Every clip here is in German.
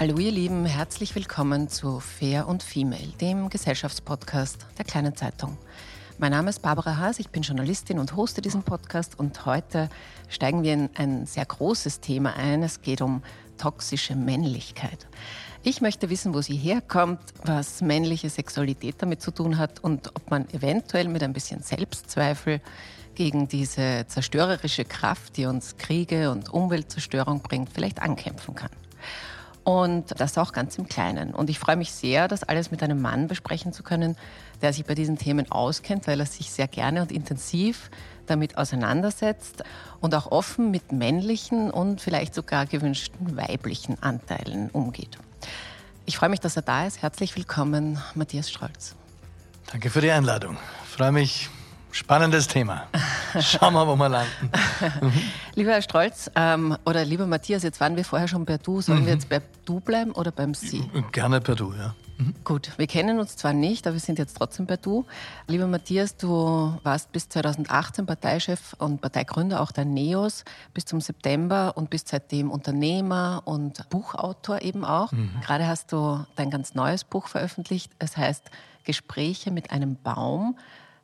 Hallo ihr Lieben, herzlich willkommen zu Fair und Female, dem Gesellschaftspodcast der kleinen Zeitung. Mein Name ist Barbara Haas, ich bin Journalistin und hoste diesen Podcast und heute steigen wir in ein sehr großes Thema ein. Es geht um toxische Männlichkeit. Ich möchte wissen, wo sie herkommt, was männliche Sexualität damit zu tun hat und ob man eventuell mit ein bisschen Selbstzweifel gegen diese zerstörerische Kraft, die uns Kriege und Umweltzerstörung bringt, vielleicht ankämpfen kann. Und das auch ganz im Kleinen. Und ich freue mich sehr, das alles mit einem Mann besprechen zu können, der sich bei diesen Themen auskennt, weil er sich sehr gerne und intensiv damit auseinandersetzt und auch offen mit männlichen und vielleicht sogar gewünschten weiblichen Anteilen umgeht. Ich freue mich, dass er da ist. Herzlich willkommen, Matthias Strolz. Danke für die Einladung. Ich freue mich, Spannendes Thema. Schauen wir, wo wir landen. lieber Herr Strolz ähm, oder lieber Matthias, jetzt waren wir vorher schon per Du. Sollen mhm. wir jetzt bei Du bleiben oder beim Sie? Gerne per Du, ja. Mhm. Gut, wir kennen uns zwar nicht, aber wir sind jetzt trotzdem bei Du. Lieber Matthias, du warst bis 2018 Parteichef und Parteigründer auch der NEOS bis zum September und bist seitdem Unternehmer und Buchautor eben auch. Mhm. Gerade hast du dein ganz neues Buch veröffentlicht. Es heißt Gespräche mit einem Baum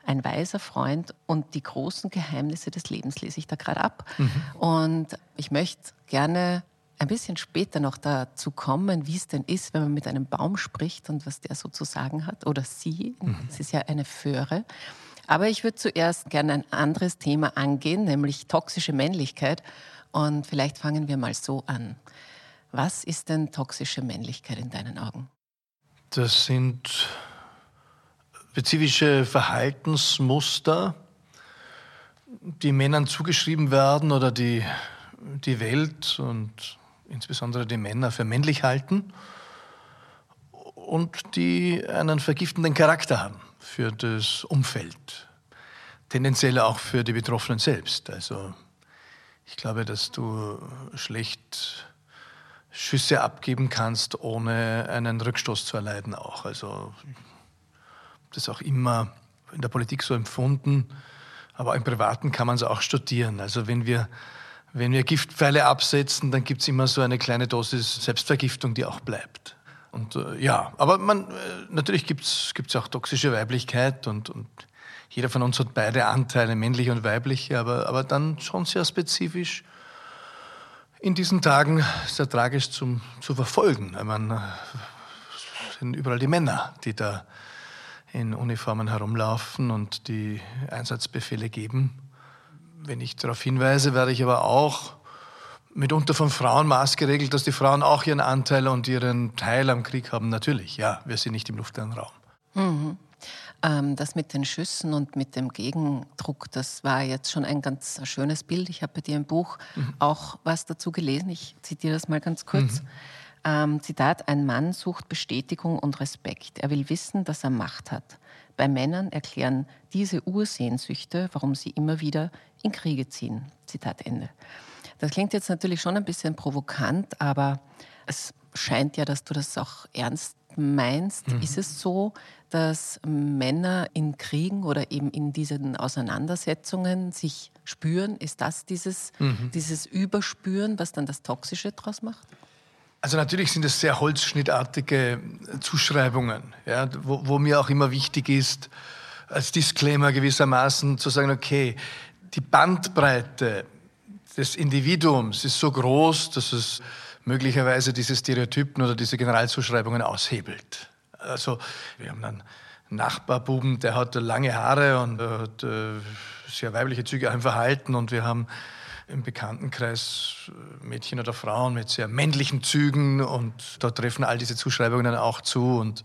ein weiser Freund und die großen Geheimnisse des Lebens lese ich da gerade ab. Mhm. Und ich möchte gerne ein bisschen später noch dazu kommen, wie es denn ist, wenn man mit einem Baum spricht und was der so zu sagen hat oder sie. Mhm. Es ist ja eine Föhre. Aber ich würde zuerst gerne ein anderes Thema angehen, nämlich toxische Männlichkeit. Und vielleicht fangen wir mal so an. Was ist denn toxische Männlichkeit in deinen Augen? Das sind spezifische Verhaltensmuster, die Männern zugeschrieben werden oder die die Welt und insbesondere die Männer für männlich halten und die einen vergiftenden Charakter haben für das Umfeld, tendenziell auch für die Betroffenen selbst. Also ich glaube, dass du schlecht Schüsse abgeben kannst, ohne einen Rückstoß zu erleiden auch. Also das auch immer in der Politik so empfunden, aber im Privaten kann man es auch studieren. Also wenn wir, wenn wir Giftpfeile absetzen, dann gibt es immer so eine kleine Dosis Selbstvergiftung, die auch bleibt. Und äh, ja, aber man, äh, natürlich gibt es auch toxische Weiblichkeit und, und jeder von uns hat beide Anteile, männliche und weibliche, aber, aber dann schon sehr spezifisch in diesen Tagen sehr tragisch zum, zu verfolgen. Ich meine, es sind überall die Männer, die da in Uniformen herumlaufen und die Einsatzbefehle geben. Wenn ich darauf hinweise, werde ich aber auch mitunter von Frauen maßgeregelt, dass die Frauen auch ihren Anteil und ihren Teil am Krieg haben. Natürlich, ja, wir sind nicht im luftleeren Raum. Mhm. Ähm, das mit den Schüssen und mit dem Gegendruck, das war jetzt schon ein ganz schönes Bild. Ich habe bei dir im Buch mhm. auch was dazu gelesen. Ich zitiere das mal ganz kurz. Mhm. Ähm, Zitat, ein Mann sucht Bestätigung und Respekt. Er will wissen, dass er Macht hat. Bei Männern erklären diese Ursehnsüchte, warum sie immer wieder in Kriege ziehen. Zitat Ende. Das klingt jetzt natürlich schon ein bisschen provokant, aber es scheint ja, dass du das auch ernst meinst. Mhm. Ist es so, dass Männer in Kriegen oder eben in diesen Auseinandersetzungen sich spüren? Ist das dieses, mhm. dieses Überspüren, was dann das Toxische daraus macht? Also natürlich sind es sehr holzschnittartige Zuschreibungen, ja, wo, wo mir auch immer wichtig ist, als Disclaimer gewissermaßen zu sagen, okay, die Bandbreite des Individuums ist so groß, dass es möglicherweise diese Stereotypen oder diese Generalzuschreibungen aushebelt. Also wir haben einen Nachbarbuben, der hat lange Haare und hat äh, sehr weibliche Züge im Verhalten und wir haben im Bekanntenkreis Mädchen oder Frauen mit sehr männlichen Zügen und da treffen all diese Zuschreibungen dann auch zu und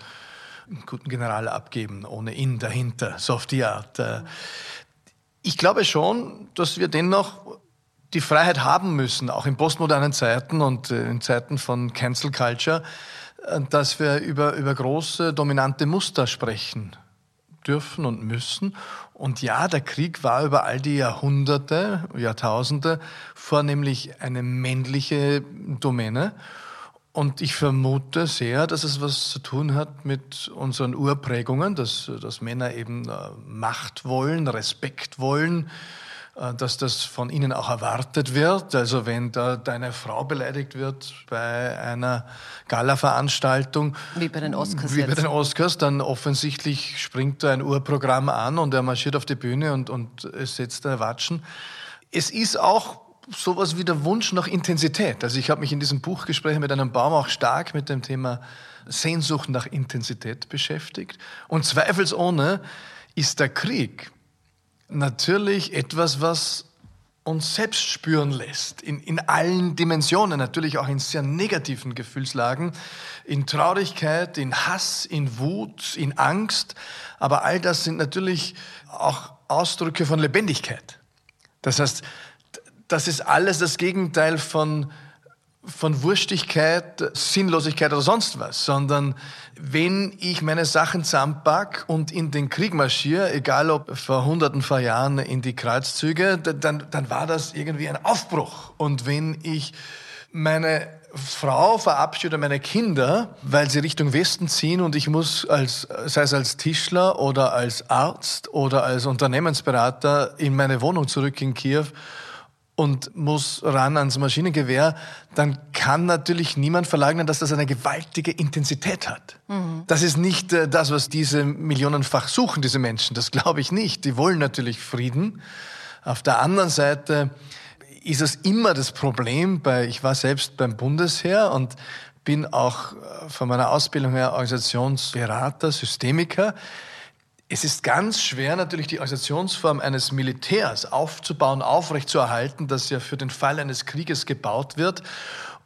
einen guten General abgeben, ohne ihn dahinter, so auf die Art. Äh, ich glaube schon, dass wir dennoch die Freiheit haben müssen, auch in postmodernen Zeiten und äh, in Zeiten von Cancel Culture, äh, dass wir über, über große, dominante Muster sprechen dürfen und müssen. Und ja, der Krieg war über all die Jahrhunderte, Jahrtausende vornehmlich eine männliche Domäne. Und ich vermute sehr, dass es was zu tun hat mit unseren Urprägungen, dass, dass Männer eben äh, Macht wollen, Respekt wollen, dass das von ihnen auch erwartet wird. Also wenn da deine Frau beleidigt wird bei einer Gala-Veranstaltung, wie bei den Oscars, wie bei den Oscars, dann offensichtlich springt da ein Urprogramm an und er marschiert auf die Bühne und, und es setzt da Watschen. Es ist auch sowas wie der Wunsch nach Intensität. Also ich habe mich in diesem Buchgespräch mit einem Baum auch stark mit dem Thema Sehnsucht nach Intensität beschäftigt. Und zweifelsohne ist der Krieg natürlich etwas, was uns selbst spüren lässt, in, in allen Dimensionen, natürlich auch in sehr negativen Gefühlslagen, in Traurigkeit, in Hass, in Wut, in Angst, aber all das sind natürlich auch Ausdrücke von Lebendigkeit. Das heißt, das ist alles das Gegenteil von, von Wurstigkeit, Sinnlosigkeit oder sonst was, sondern wenn ich meine Sachen zusammenpack und in den Krieg marschiere, egal ob vor hunderten von Jahren in die Kreuzzüge, dann, dann war das irgendwie ein Aufbruch. Und wenn ich meine Frau verabschiede meine Kinder, weil sie Richtung Westen ziehen und ich muss als, sei es als Tischler oder als Arzt oder als Unternehmensberater in meine Wohnung zurück in Kiew und muss ran ans Maschinengewehr, dann kann natürlich niemand verleugnen, dass das eine gewaltige Intensität hat. Mhm. Das ist nicht äh, das, was diese millionenfach suchen, diese Menschen. Das glaube ich nicht. Die wollen natürlich Frieden. Auf der anderen Seite ist es immer das Problem bei, ich war selbst beim Bundesheer und bin auch äh, von meiner Ausbildung her Organisationsberater, Systemiker es ist ganz schwer, natürlich die Organisationsform eines Militärs aufzubauen, aufrechtzuerhalten, das ja für den Fall eines Krieges gebaut wird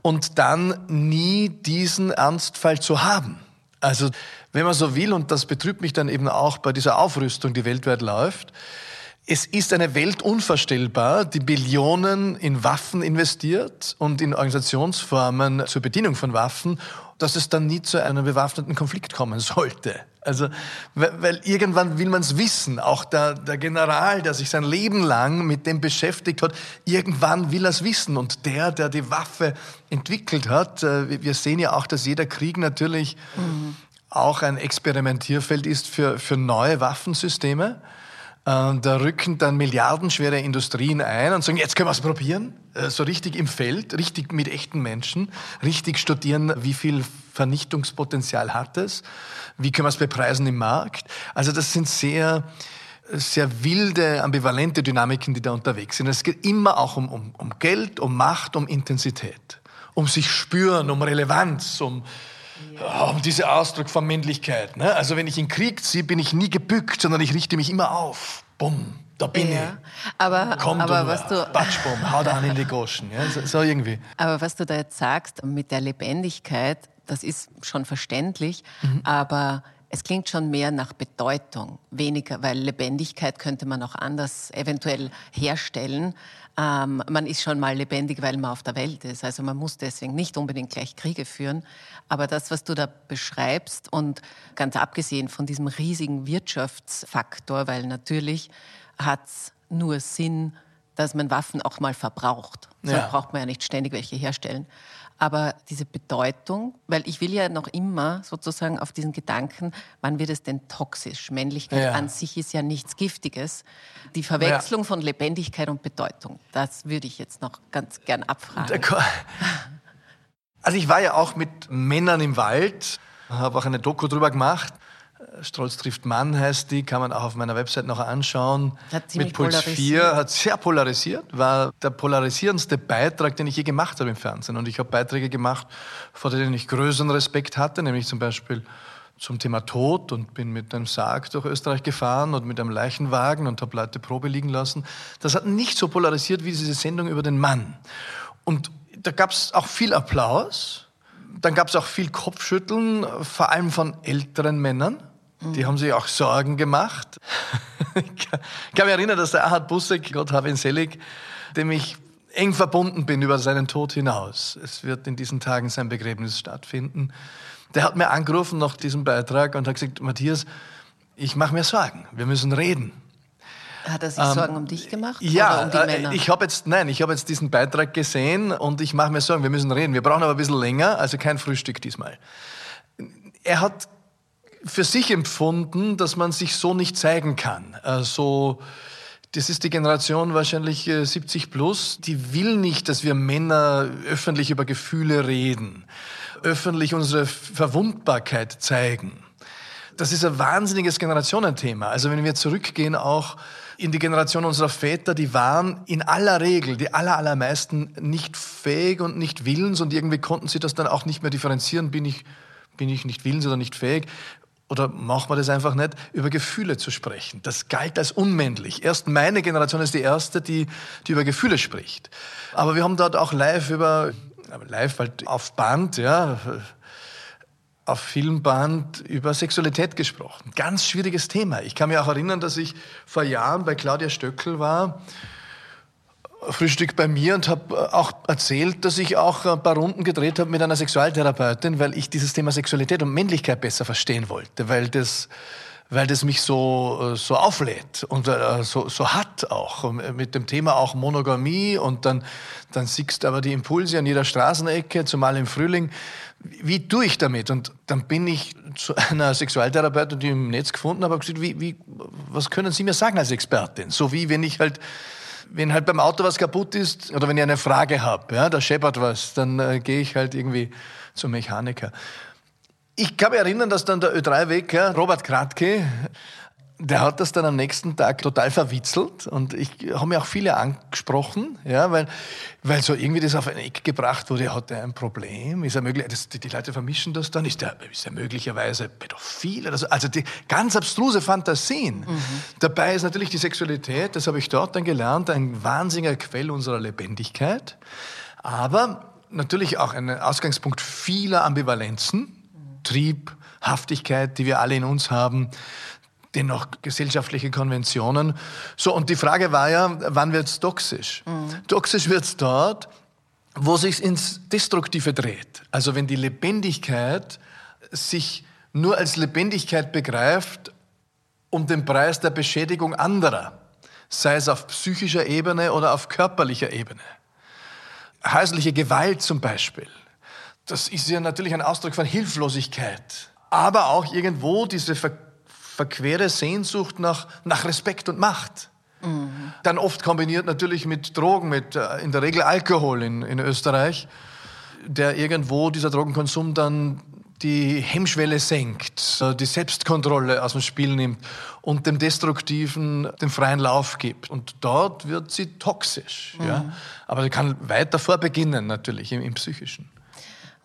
und dann nie diesen Ernstfall zu haben. Also, wenn man so will, und das betrübt mich dann eben auch bei dieser Aufrüstung, die weltweit läuft, es ist eine Welt unvorstellbar, die Billionen in Waffen investiert und in Organisationsformen zur Bedienung von Waffen, dass es dann nie zu einem bewaffneten Konflikt kommen sollte. Also, weil, irgendwann will man es wissen. Auch der, der General, der sich sein Leben lang mit dem beschäftigt hat, irgendwann will er es wissen. Und der, der die Waffe entwickelt hat, äh, wir sehen ja auch, dass jeder Krieg natürlich mhm. auch ein Experimentierfeld ist für, für neue Waffensysteme. Da rücken dann milliardenschwere Industrien ein und sagen, jetzt können wir es probieren, äh, so richtig im Feld, richtig mit echten Menschen, richtig studieren, wie viel Vernichtungspotenzial hat es, wie können wir es bepreisen im Markt. Also das sind sehr, sehr wilde, ambivalente Dynamiken, die da unterwegs sind. Es geht immer auch um, um, um Geld, um Macht, um Intensität, um sich spüren, um Relevanz, um ja. um diese Ausdruck von Männlichkeit. Ne? Also wenn ich in Krieg ziehe, bin ich nie gebückt, sondern ich richte mich immer auf. Bumm, da bin ja. ich. Aber, Komm aber du, was du Batschbumm, hau da an in die Goschen. Ja? So, so, irgendwie. Aber was du da jetzt sagst mit der Lebendigkeit, das ist schon verständlich, mhm. aber es klingt schon mehr nach Bedeutung, weniger, weil Lebendigkeit könnte man auch anders eventuell herstellen. Ähm, man ist schon mal lebendig, weil man auf der Welt ist. Also man muss deswegen nicht unbedingt gleich Kriege führen. Aber das, was du da beschreibst und ganz abgesehen von diesem riesigen Wirtschaftsfaktor, weil natürlich hat es nur Sinn, dass man Waffen auch mal verbraucht. So Ja. braucht man ja nicht ständig welche herstellen. Aber diese Bedeutung, weil ich will ja noch immer sozusagen auf diesen Gedanken, wann wird es denn toxisch? Männlichkeit Ja. an sich ist ja nichts Giftiges. Die Verwechslung von Lebendigkeit und Bedeutung, das würde ich jetzt noch ganz gern abfragen. Also ich war ja auch mit Männern im Wald, habe auch eine Doku drüber gemacht. Strolz trifft Mann heißt die, kann man auch auf meiner Website noch anschauen. Hat mit Puls polarisiert. 4, hat sehr polarisiert, war der polarisierendste Beitrag, den ich je gemacht habe im Fernsehen. Und ich habe Beiträge gemacht, vor denen ich größeren Respekt hatte, nämlich zum Beispiel zum Thema Tod und bin mit einem Sarg durch Österreich gefahren und mit einem Leichenwagen und habe Leute Probe liegen lassen. Das hat nicht so polarisiert wie diese Sendung über den Mann. Und da gab es auch viel Applaus. Dann gab es auch viel Kopfschütteln, vor allem von älteren Männern. Die haben sich auch Sorgen gemacht. ich kann mich erinnern, dass der Erhard Busseck, Gott habe ihn selig, dem ich eng verbunden bin über seinen Tod hinaus. Es wird in diesen Tagen sein Begräbnis stattfinden. Der hat mir angerufen nach diesem Beitrag und hat gesagt, Matthias, ich mache mir Sorgen. Wir müssen reden. Hat er sich Sorgen um dich gemacht? Ja, oder um die äh, Männer? ich habe jetzt, nein, ich habe jetzt diesen Beitrag gesehen und ich mache mir Sorgen, wir müssen reden. Wir brauchen aber ein bisschen länger, also kein Frühstück diesmal. Er hat für sich empfunden, dass man sich so nicht zeigen kann. Also, das ist die Generation wahrscheinlich äh, 70 plus, die will nicht, dass wir Männer öffentlich über Gefühle reden, öffentlich unsere Verwundbarkeit zeigen. Das ist ein wahnsinniges Generationenthema. Also wenn wir zurückgehen auch in die Generation unserer Väter, die waren in aller Regel, die aller, allermeisten nicht fähig und nicht willens und irgendwie konnten sie das dann auch nicht mehr differenzieren, bin ich, bin ich nicht willens oder nicht fähig oder macht man das einfach nicht, über Gefühle zu sprechen. Das galt als unmännlich. Erst meine Generation ist die erste, die, die über Gefühle spricht. Aber wir haben dort auch live über, live halt auf Band, ja, auf Filmband über Sexualität gesprochen. Ganz schwieriges Thema. Ich kann mich auch erinnern, dass ich vor Jahren bei Claudia Stöckel war, Frühstück bei mir und habe auch erzählt, dass ich auch ein paar Runden gedreht habe mit einer Sexualtherapeutin, weil ich dieses Thema Sexualität und Männlichkeit besser verstehen wollte, weil das weil das mich so, äh, so auflädt und äh, so, so hat auch. Mit dem Thema auch Monogamie und dann, dann siehst aber die Impulse an jeder Straßenecke, zumal im Frühling. Wie tue ich damit? Und dann bin ich zu einer Sexualtherapeutin, die ich im Netz gefunden habe, habe gesagt, wie, wie, was können Sie mir sagen als Expertin? So wie wenn ich halt wenn halt beim Auto was kaputt ist oder wenn ich eine Frage habe, ja, da scheppert was, dann äh, gehe ich halt irgendwie zum Mechaniker. Ich kann mich erinnern, dass dann der Ö3-Weg, ja, Robert Kratke, der hat das dann am nächsten Tag total verwitzelt. Und ich habe mir auch viele angesprochen, ja, weil, weil so irgendwie das auf ein Eck gebracht wurde, hat er ein Problem, ist er möglich, das, die, die Leute vermischen das dann, ist er, ist er möglicherweise pädophil oder so, also die ganz abstruse Fantasien. Dabei ist natürlich die Sexualität, das habe ich dort dann gelernt, ein wahnsinniger Quell unserer Lebendigkeit, aber natürlich auch ein Ausgangspunkt vieler Ambivalenzen, Trieb, Haftigkeit, die wir alle in uns haben, dennoch gesellschaftliche Konventionen. So, und die Frage war ja, wann wird's toxisch? Toxisch wird's dort, wo sich's ins Destruktive dreht. Also wenn die Lebendigkeit sich nur als Lebendigkeit begreift um den Preis der Beschädigung anderer, sei es auf psychischer Ebene oder auf körperlicher Ebene. Häusliche Gewalt zum Beispiel, das ist ja natürlich ein Ausdruck von Hilflosigkeit, aber auch irgendwo diese ver verquere Sehnsucht nach, nach Respekt und Macht. Dann oft kombiniert natürlich mit Drogen, mit äh, in der Regel Alkohol in, in Österreich, der irgendwo dieser Drogenkonsum dann die Hemmschwelle senkt, äh, die Selbstkontrolle aus dem Spiel nimmt und dem Destruktiven den freien Lauf gibt. Und dort wird sie toxisch. Ja? Aber sie kann weit davor beginnen, natürlich, im, im Psychischen.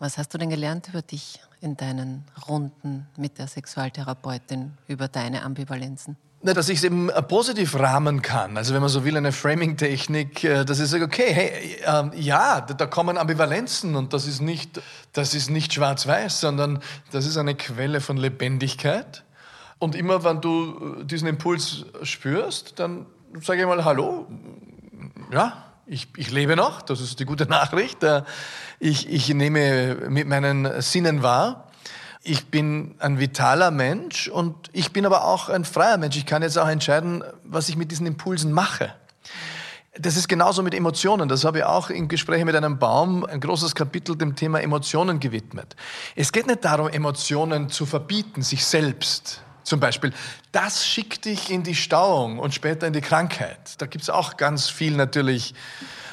Was hast du denn gelernt über dich in deinen Runden mit der Sexualtherapeutin, über deine Ambivalenzen? Na, dass ich es eben äh, positiv rahmen kann. Also wenn man so will, eine Framing-Technik, äh, dass ich sage, okay, hey, ähm, ja, da, da kommen Ambivalenzen und das ist nicht, das ist nicht schwarz-weiß, sondern das ist eine Quelle von Lebendigkeit. Und immer, wenn du äh, diesen Impuls spürst, dann sage ich mal Hallo, ja, ich, ich lebe noch, das ist die gute Nachricht. Äh, Ich, ich nehme mit meinen Sinnen wahr. Ich bin ein vitaler Mensch und ich bin aber auch ein freier Mensch. Ich kann jetzt auch entscheiden, was ich mit diesen Impulsen mache. Das ist genauso mit Emotionen. Das habe ich auch in Gesprächen mit einem Baum ein großes Kapitel dem Thema Emotionen gewidmet. Es geht nicht darum, Emotionen zu verbieten, sich selbst. Zum Beispiel, das schickt dich in die Stauung und später in die Krankheit. Da gibt es auch ganz viel natürlich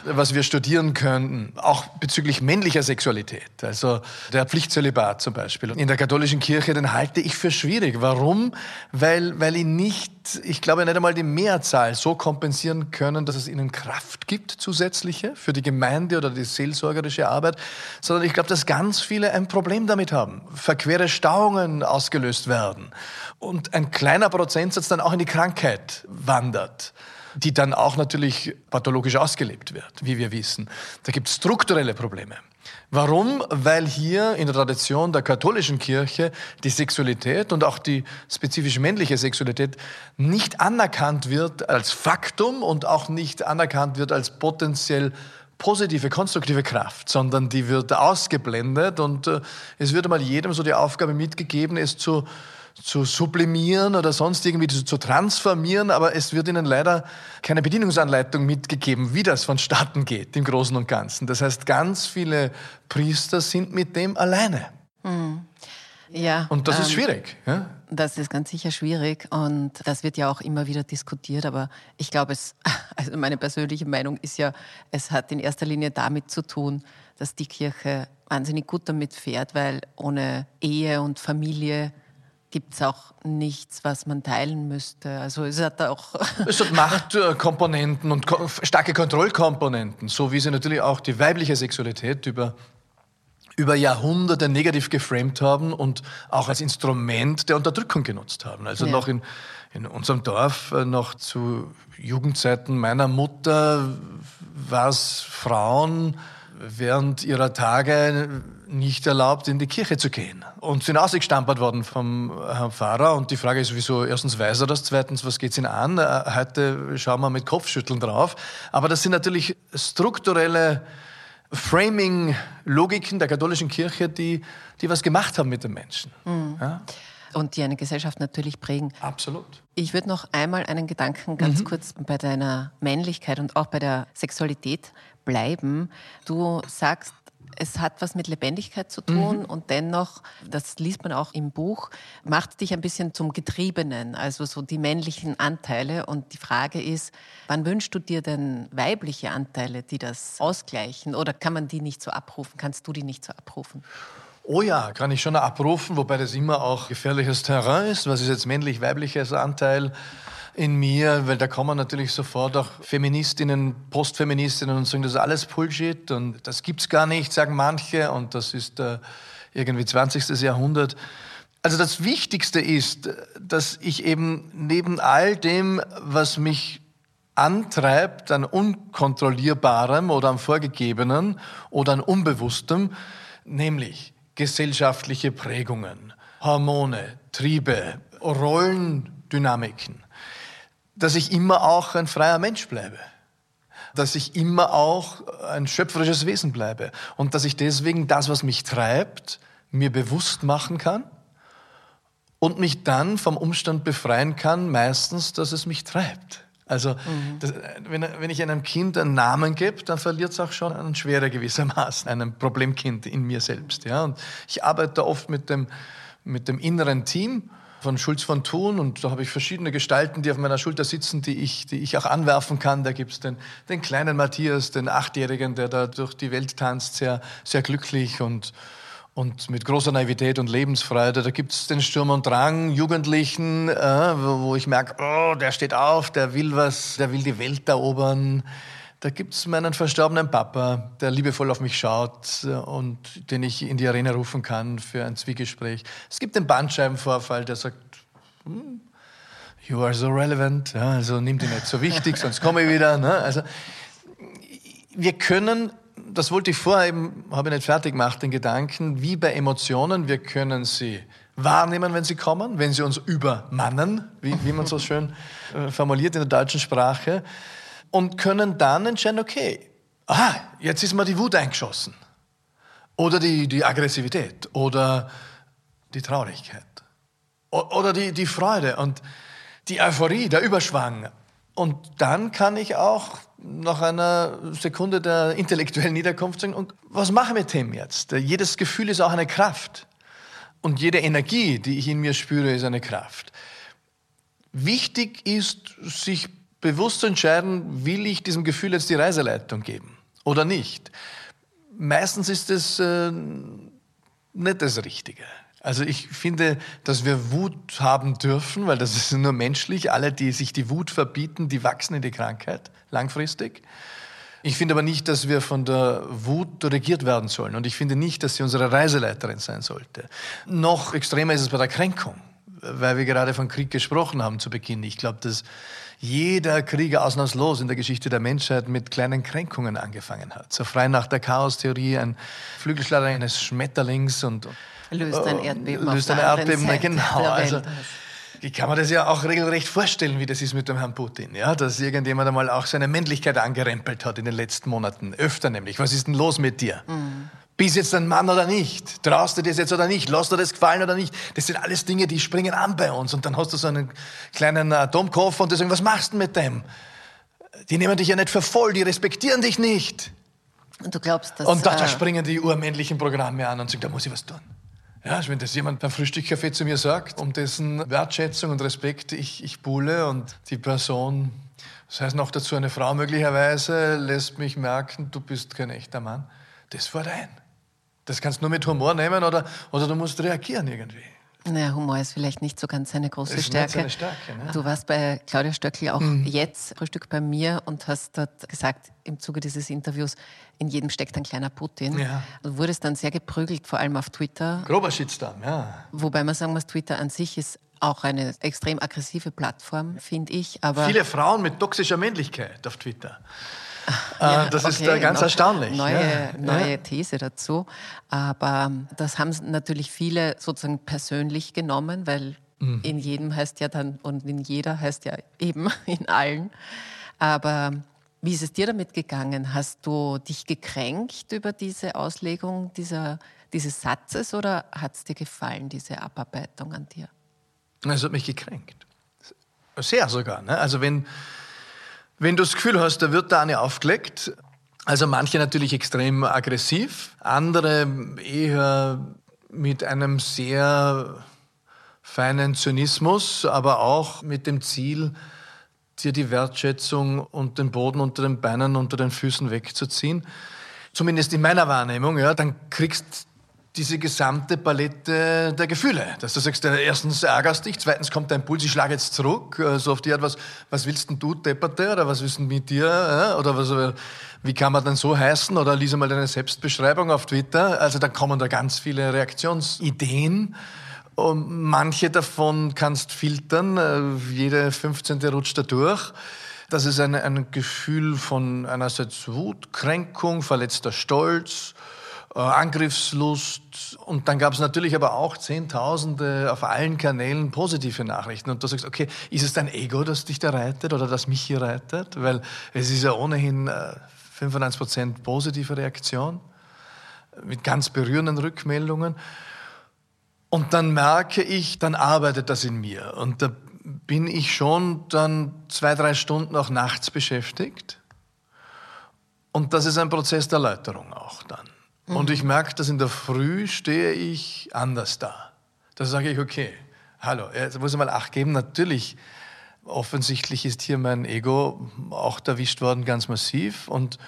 was wir studieren könnten, auch bezüglich männlicher Sexualität, also der Pflichtzölibat zum Beispiel. In der katholischen Kirche, den halte ich für schwierig. Warum? Weil, weil ich nicht, ich glaube nicht einmal die Mehrzahl so kompensieren können, dass es ihnen Kraft gibt, zusätzliche, für die Gemeinde oder die seelsorgerische Arbeit, sondern ich glaube, dass ganz viele ein Problem damit haben. Verquere Stauungen ausgelöst werden und ein kleiner Prozentsatz dann auch in die Krankheit wandert die dann auch natürlich pathologisch ausgelebt wird, wie wir wissen. Da gibt es strukturelle Probleme. Warum? Weil hier in der Tradition der katholischen Kirche die Sexualität und auch die spezifisch männliche Sexualität nicht anerkannt wird als Faktum und auch nicht anerkannt wird als potenziell positive, konstruktive Kraft, sondern die wird ausgeblendet und äh, es wird einmal jedem so die Aufgabe mitgegeben, es zu zu sublimieren oder sonst irgendwie zu, zu, transformieren, aber es wird ihnen leider keine Bedienungsanleitung mitgegeben, wie das vonstatten geht im Großen und Ganzen. Das heißt, ganz viele Priester sind mit dem alleine. Mhm. Ja, und das ähm, ist schwierig. Ja? Das ist ganz sicher schwierig und das wird ja auch immer wieder diskutiert, aber ich glaube, es, also meine persönliche Meinung ist ja, es hat in erster Linie damit zu tun, dass die Kirche wahnsinnig gut damit fährt, weil ohne Ehe und Familie gibt es auch nichts, was man teilen müsste. Also es hat auch. es hat Machtkomponenten und starke Kontrollkomponenten, so wie sie natürlich auch die weibliche Sexualität über, über Jahrhunderte negativ geframed haben und auch als Instrument der Unterdrückung genutzt haben. Also ja. noch in, in unserem Dorf, äh, noch zu Jugendzeiten meiner Mutter, war es Frauen während ihrer Tage nicht erlaubt, in die Kirche zu gehen. Und sind ausgestampert worden vom Herrn Pfarrer. Und die Frage ist, wieso? Erstens weiß er das, zweitens, was geht's ihn an? Äh, heute schauen wir mit Kopfschütteln drauf. Aber das sind natürlich strukturelle Framing-Logiken der katholischen Kirche, die, die was gemacht haben mit den Menschen. Mhm. Ja? Und die eine Gesellschaft natürlich prägen. Absolut. Ich würde noch einmal einen Gedanken ganz mhm. kurz bei deiner Männlichkeit und auch bei der Sexualität bleiben. Du sagst, es hat was mit Lebendigkeit zu tun mhm. und dennoch, das liest man auch im Buch, macht dich ein bisschen zum Getriebenen, also so die männlichen Anteile. Und die Frage ist, wann wünschst du dir denn weibliche Anteile, die das ausgleichen? Oder kann man die nicht so abrufen? Kannst du die nicht so abrufen? Oh ja, kann ich schon abrufen, wobei das immer auch gefährliches Terrain ist. Was ist jetzt männlich-weibliches Anteil? In mir, weil da kommen natürlich sofort auch Feministinnen, Postfeministinnen und sagen, das ist alles Bullshit und das gibt's gar nicht, sagen manche und das ist äh, irgendwie 20. Jahrhundert. Also das Wichtigste ist, dass ich eben neben all dem, was mich antreibt an unkontrollierbarem oder am vorgegebenen oder an unbewusstem, nämlich gesellschaftliche Prägungen, Hormone, Triebe, Rollendynamiken, dass ich immer auch ein freier Mensch bleibe. Dass ich immer auch ein schöpferisches Wesen bleibe. Und dass ich deswegen das, was mich treibt, mir bewusst machen kann und mich dann vom Umstand befreien kann, meistens, dass es mich treibt. Also mhm. das, wenn, wenn, ich einem Kind einen Namen gebe, dann verliert es auch schon einen Schwere gewissermaßen, einem Problemkind in mir selbst. Ja? Und ich arbeite oft mit dem, mit dem inneren Team von Schulz von Thun und da habe ich verschiedene Gestalten, die auf meiner Schulter sitzen, die ich, die ich auch anwerfen kann. Da gibt es den, den kleinen Matthias, den Achtjährigen, der da durch die Welt tanzt, sehr, sehr glücklich und, und mit großer Naivität und Lebensfreude. Da gibt es den Sturm und Drang, Jugendlichen, äh, wo, wo, ich merke, oh, der steht auf, der will was, der will die Welt erobern. Da gibt es meinen verstorbenen Papa, der liebevoll auf mich schaut äh, und den ich in die Arena rufen kann für ein Zwiegespräch. Es gibt den Bandscheibenvorfall, der sagt, hm, you are so relevant, ja, also nimm dich nicht so wichtig, sonst komme ich wieder. Ne? Also wir können, das wollte ich vorher eben, habe ich nicht fertig gemacht, den Gedanken, wie bei Emotionen, wir können sie wahrnehmen, wenn sie kommen, wenn sie uns übermannen, wie, wie man so schön äh, formuliert in der deutschen Sprache und können dann entscheiden, okay, ah, jetzt ist mir die Wut eingeschossen. Oder die, die Aggressivität oder die Traurigkeit oder die, die Freude und die Euphorie, der Überschwang. Und dann kann ich auch nach einer Sekunde der intellektuellen Niederkunft sagen, und was mache ich mit dem jetzt? Jedes Gefühl ist auch eine Kraft. Und jede Energie, die ich in mir spüre, ist eine Kraft. Wichtig ist, sich bewusst zu entscheiden, will ich diesem Gefühl jetzt die Reiseleitung geben oder nicht. Meistens ist es äh, nicht das Richtige. Also ich finde, dass wir Wut haben dürfen, weil das ist nur menschlich. Alle, die sich die Wut verbieten, die wachsen in die Krankheit langfristig. Ich finde aber nicht, dass wir von der Wut regiert werden sollen. Und ich finde nicht, dass sie unsere Reiseleiterin sein sollte. Noch extremer ist es bei der Kränkung, weil wir gerade von Krieg gesprochen haben zu Beginn. Ich glaube, dass jeder Krieger ausnahmslos in der Geschichte der Menschheit mit kleinen Kränkungen angefangen hat. So frei nach der Chaostheorie, ein Flügelschlag eines Schmetterlings und löst ein Erdbeben löst ein Erdbeben, genau. Also, ich kann mir das ja auch regelrecht vorstellen, wie das ist mit dem Herrn Putin. Ja, dass irgendjemand einmal auch seine Männlichkeit angerempelt hat in den letzten Monaten. Öfter nämlich. Was ist denn los mit dir? Mhm. Bist jetzt ein Mann oder nicht? Traust du dir das jetzt oder nicht? Lass dir das gefallen oder nicht? Das sind alles Dinge, die springen an bei uns. Und dann hast du so einen kleinen Atomkoffer und die sagen, was machst du mit dem? Die nehmen dich ja nicht für voll, die respektieren dich nicht. Und du glaubst, dass... Und da, da äh, springen die urmännlichen Programme an und sagen, da muss ich was tun. Ja, wenn das jemand beim Frühstückcafé zu mir sagt, um dessen Wertschätzung und Respekt ich, ich buhle und die Person, das heißt noch dazu eine Frau möglicherweise, lässt mich merken, du bist kein echter Mann, das fällt ein. Das kannst du nur mit Humor nehmen oder, oder du musst reagieren irgendwie. Naja, Humor ist vielleicht nicht so ganz seine große ist Stärke. Seine Stärke ne? Du warst bei Claudia Stöckl auch mhm. jetzt Frühstück bei mir und hast dort gesagt, im Zuge dieses Interviews, in jedem steckt ein kleiner Putin. Ja. Du wurdest dann sehr geprügelt, vor allem auf Twitter. Grober Shitstorm, ja. Wobei man sagen muss, Twitter an sich ist auch eine extrem aggressive Plattform, finde ich. Aber Viele Frauen mit toxischer Männlichkeit auf Twitter. Ja, ah, das okay, ist äh, ganz erstaunlich. Neue, ja. neue These dazu. Aber das haben natürlich viele sozusagen persönlich genommen, weil mhm. in jedem heißt ja dann, und in jeder heißt ja eben in allen. Aber wie ist es dir damit gegangen? Hast du dich gekränkt über diese Auslegung dieser, dieses Satzes oder hat es dir gefallen, diese Abarbeitung an dir? Es hat mich gekränkt. Sehr sogar. Ne? Also wenn wenn du das Gefühl hast, da wird da eine aufgelegt, also manche natürlich extrem aggressiv, andere eher mit einem sehr feinen Zynismus, aber auch mit dem Ziel, dir die Wertschätzung und den Boden unter den Beinen, unter den Füßen wegzuziehen. Zumindest in meiner Wahrnehmung, ja, dann kriegst diese gesamte Palette der Gefühle. Dass du sagst, erstens ärgerst dich, zweitens kommt dein Puls, ich schlage jetzt zurück, äh, so auf die Art, was, was willst denn du, Depperte, oder was willst du mit dir, äh, oder was, äh, wie kann man denn so heißen, oder lies mal deine Selbstbeschreibung auf Twitter. Also da kommen da ganz viele Reaktionsideen. Und manche davon kannst filtern, jede 15. rutscht da durch. Das ist ein, ein Gefühl von einerseits Wut, Kränkung, verletzter Stolz, äh, Angriffslust. Und dann gab es natürlich aber auch Zehntausende auf allen Kanälen positive Nachrichten. Und du sagst, okay, ist es dein Ego, das dich da reitet oder das mich hier reitet? Weil es ist ja ohnehin 95 äh, Prozent positive Reaktion mit ganz berührenden Rückmeldungen. Und dann merke ich, dann arbeitet das in mir. Und da bin ich schon dann zwei, drei Stunden auch nachts beschäftigt. Und das ist ein Prozess der Erläuterung auch dann. Und ich merke, dass in der Früh stehe ich anders da. Da sage ich, okay, hallo, jetzt muss ich mal Acht geben. Natürlich, offensichtlich ist hier mein Ego auch erwischt worden, ganz massiv. Und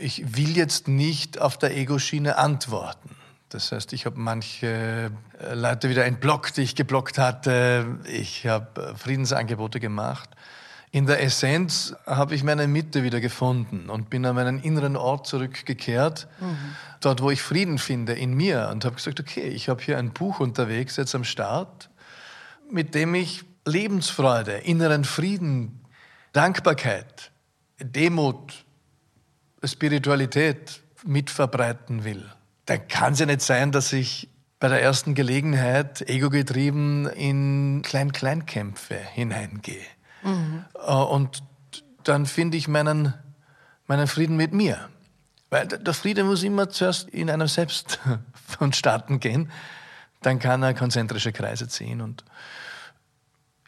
ich will jetzt nicht auf der Ego-Schiene antworten. Das heißt, ich habe manche Leute wieder entblockt, die ich geblockt hatte. Ich habe äh, Friedensangebote gemacht. In der Essenz habe ich meine Mitte wieder gefunden und bin an meinen inneren Ort zurückgekehrt, mhm. dort wo ich Frieden finde in mir und habe gesagt, okay, ich habe hier ein Buch unterwegs jetzt am Start, mit dem ich Lebensfreude, inneren Frieden, Dankbarkeit, Demut, Spiritualität mitverbreiten will. Dann kann es ja nicht sein, dass ich bei der ersten Gelegenheit egogetrieben in Klein-Klein-Kämpfe hineingehe. Mhm. Und dann finde ich meinen, meinen Frieden mit mir. Weil der Friede muss immer zuerst in einem selbst vonstatten gehen. Dann kann er konzentrische Kreise ziehen. Und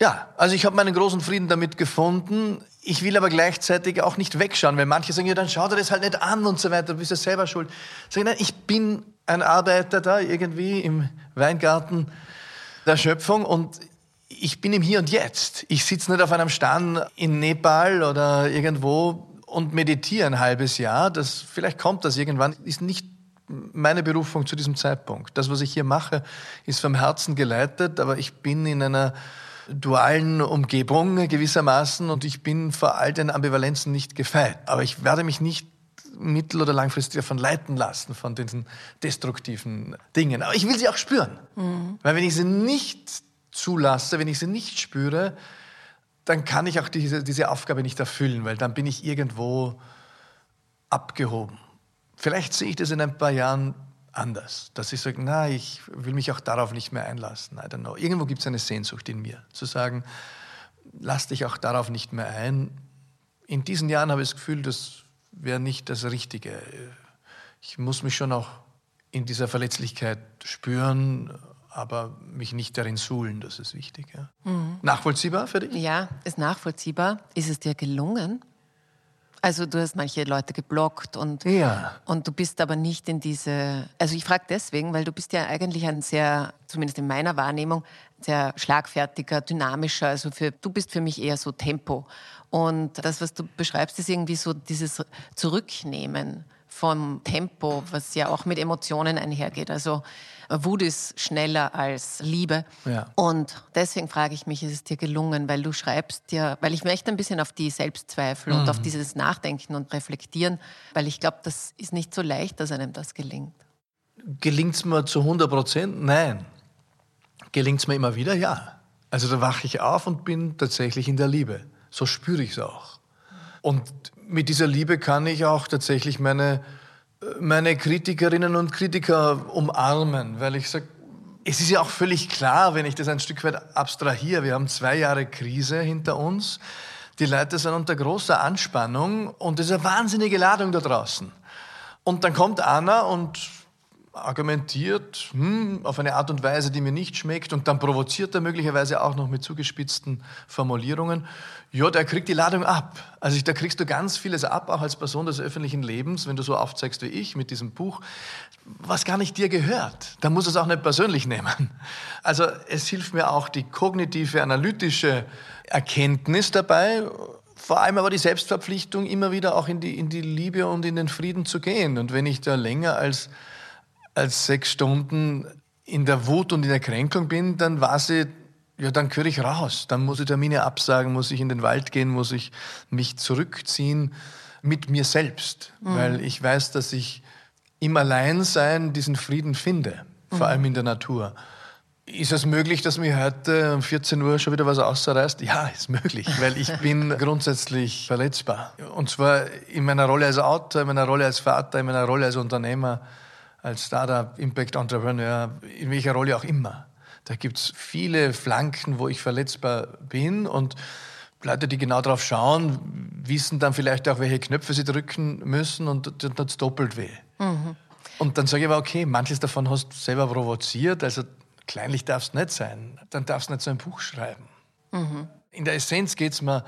Ja, also ich habe meinen großen Frieden damit gefunden. Ich will aber gleichzeitig auch nicht wegschauen, weil manche sagen, ja, dann schau dir das halt nicht an und so weiter, du bist ja selber schuld. Ich, nein, ich bin ein Arbeiter da irgendwie im Weingarten der Schöpfung und ich bin im Hier und Jetzt. Ich sitze nicht auf einem Stand in Nepal oder irgendwo und meditiere ein halbes Jahr. Das, vielleicht kommt das irgendwann, ist nicht meine Berufung zu diesem Zeitpunkt. Das, was ich hier mache, ist vom Herzen geleitet, aber ich bin in einer dualen Umgebung gewissermaßen und ich bin vor all den Ambivalenzen nicht gefeit. Aber ich werde mich nicht mittel- oder langfristig davon leiten lassen, von diesen destruktiven Dingen. Aber ich will sie auch spüren. Mhm. Weil wenn ich sie nicht zulasse, wenn ich sie nicht spüre, dann kann ich auch diese, diese Aufgabe nicht erfüllen, weil dann bin ich irgendwo abgehoben. Vielleicht sehe ich das in ein paar Jahren anders, dass ich sage, na, ich will mich auch darauf nicht mehr einlassen. I don't know. Irgendwo gibt es eine Sehnsucht in mir, zu sagen, lass dich auch darauf nicht mehr ein. In diesen Jahren habe ich das Gefühl, das wäre nicht das Richtige. Ich muss mich schon auch in dieser Verletzlichkeit spüren, aber mich nicht darin suhlen, das ist wichtig. Ja. Mhm. Nachvollziehbar für dich? Ja, ist nachvollziehbar. Ist es dir gelungen? Also du hast manche Leute geblockt und, ja. und du bist aber nicht in diese, also ich frage deswegen, weil du bist ja eigentlich ein sehr, zumindest in meiner Wahrnehmung, sehr schlagfertiger, dynamischer, also für, du bist für mich eher so Tempo. Und das, was du beschreibst, ist irgendwie so dieses Zurücknehmen vom Tempo, was ja auch mit Emotionen einhergeht. Also Wut ist schneller als Liebe. Ja. Und deswegen frage ich mich, ist es dir gelungen, weil du schreibst ja, weil ich möchte ein bisschen auf die Selbstzweifel mhm. und auf dieses Nachdenken und Reflektieren, weil ich glaube, das ist nicht so leicht, dass einem das gelingt. Gelingt es mir zu 100 Prozent? Nein. Gelingt es mir immer wieder? Ja. Also da wache ich auf und bin tatsächlich in der Liebe. So spüre ich es auch. Und mit dieser Liebe kann ich auch tatsächlich meine meine Kritikerinnen und Kritiker umarmen, weil ich sage, es ist ja auch völlig klar, wenn ich das ein Stück weit abstrahiere, wir haben zwei Jahre Krise hinter uns, die Leute sind unter großer Anspannung und es ist eine wahnsinnige Ladung da draußen. Und dann kommt Anna und argumentiert hm, auf eine Art und Weise, die mir nicht schmeckt und dann provoziert er möglicherweise auch noch mit zugespitzten Formulierungen. Ja, der kriegt die Ladung ab. Also da kriegst du ganz vieles ab, auch als Person des öffentlichen Lebens, wenn du so aufzeigst wie ich mit diesem Buch, was gar nicht dir gehört. Da muss es auch nicht persönlich nehmen. Also es hilft mir auch die kognitive, analytische Erkenntnis dabei, vor allem aber die Selbstverpflichtung, immer wieder auch in die, in die Liebe und in den Frieden zu gehen. Und wenn ich da länger als als sechs Stunden in der Wut und in der Kränkung bin, dann weiß ich, ja, dann gehöre ich raus. Dann muss ich Termine absagen, muss ich in den Wald gehen, muss ich mich zurückziehen mit mir selbst. Mhm. Weil ich weiß, dass ich im Alleinsein diesen Frieden finde, vor mhm. allem in der Natur. Ist es möglich, dass mir heute um 14 Uhr schon wieder was ausreißt? Ja, ist möglich, weil ich bin grundsätzlich verletzbar. Und zwar in meiner Rolle als Autor, in meiner Rolle als Vater, in meiner Rolle als Unternehmer als Startup, Impact Entrepreneur, in welcher Rolle auch immer. Da gibt es viele Flanken, wo ich verletzbar bin und Leute, die genau drauf schauen, wissen dann vielleicht auch, welche Knöpfe sie drücken müssen und dann tut es doppelt weh. Mhm. Und dann sage ich aber, okay, manches davon hast du selber provoziert, also kleinlich darfst du nicht sein, dann darfst du nicht so ein Buch schreiben. Mhm. In der Essenz geht es mir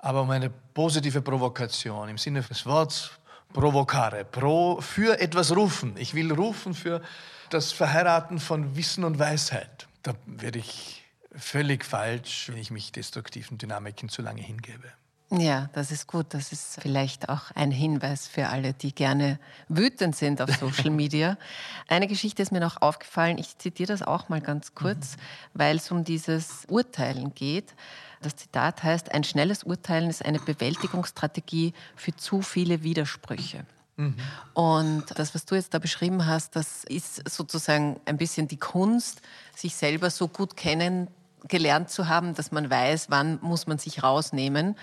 aber um eine positive Provokation im Sinne des Wortes, provocare, pro, für etwas rufen. Ich will rufen für das Verheiraten von Wissen und Weisheit. Da werde ich völlig falsch, wenn ich mich destruktiven Dynamiken zu lange hingebe. Ja, das ist gut. Das ist vielleicht auch ein Hinweis für alle, die gerne wütend sind auf Social Media. Eine Geschichte ist mir noch aufgefallen. Ich zitiere das auch mal ganz kurz, mhm. weil es um dieses Urteilen geht. Das Zitat heißt, ein schnelles Urteilen ist eine Bewältigungsstrategie für zu viele Widersprüche. Mhm. Und das, was du jetzt da beschrieben hast, das ist sozusagen ein bisschen die Kunst, sich selber so gut kennengelernt zu haben, dass man weiß, wann muss man sich rausnehmen.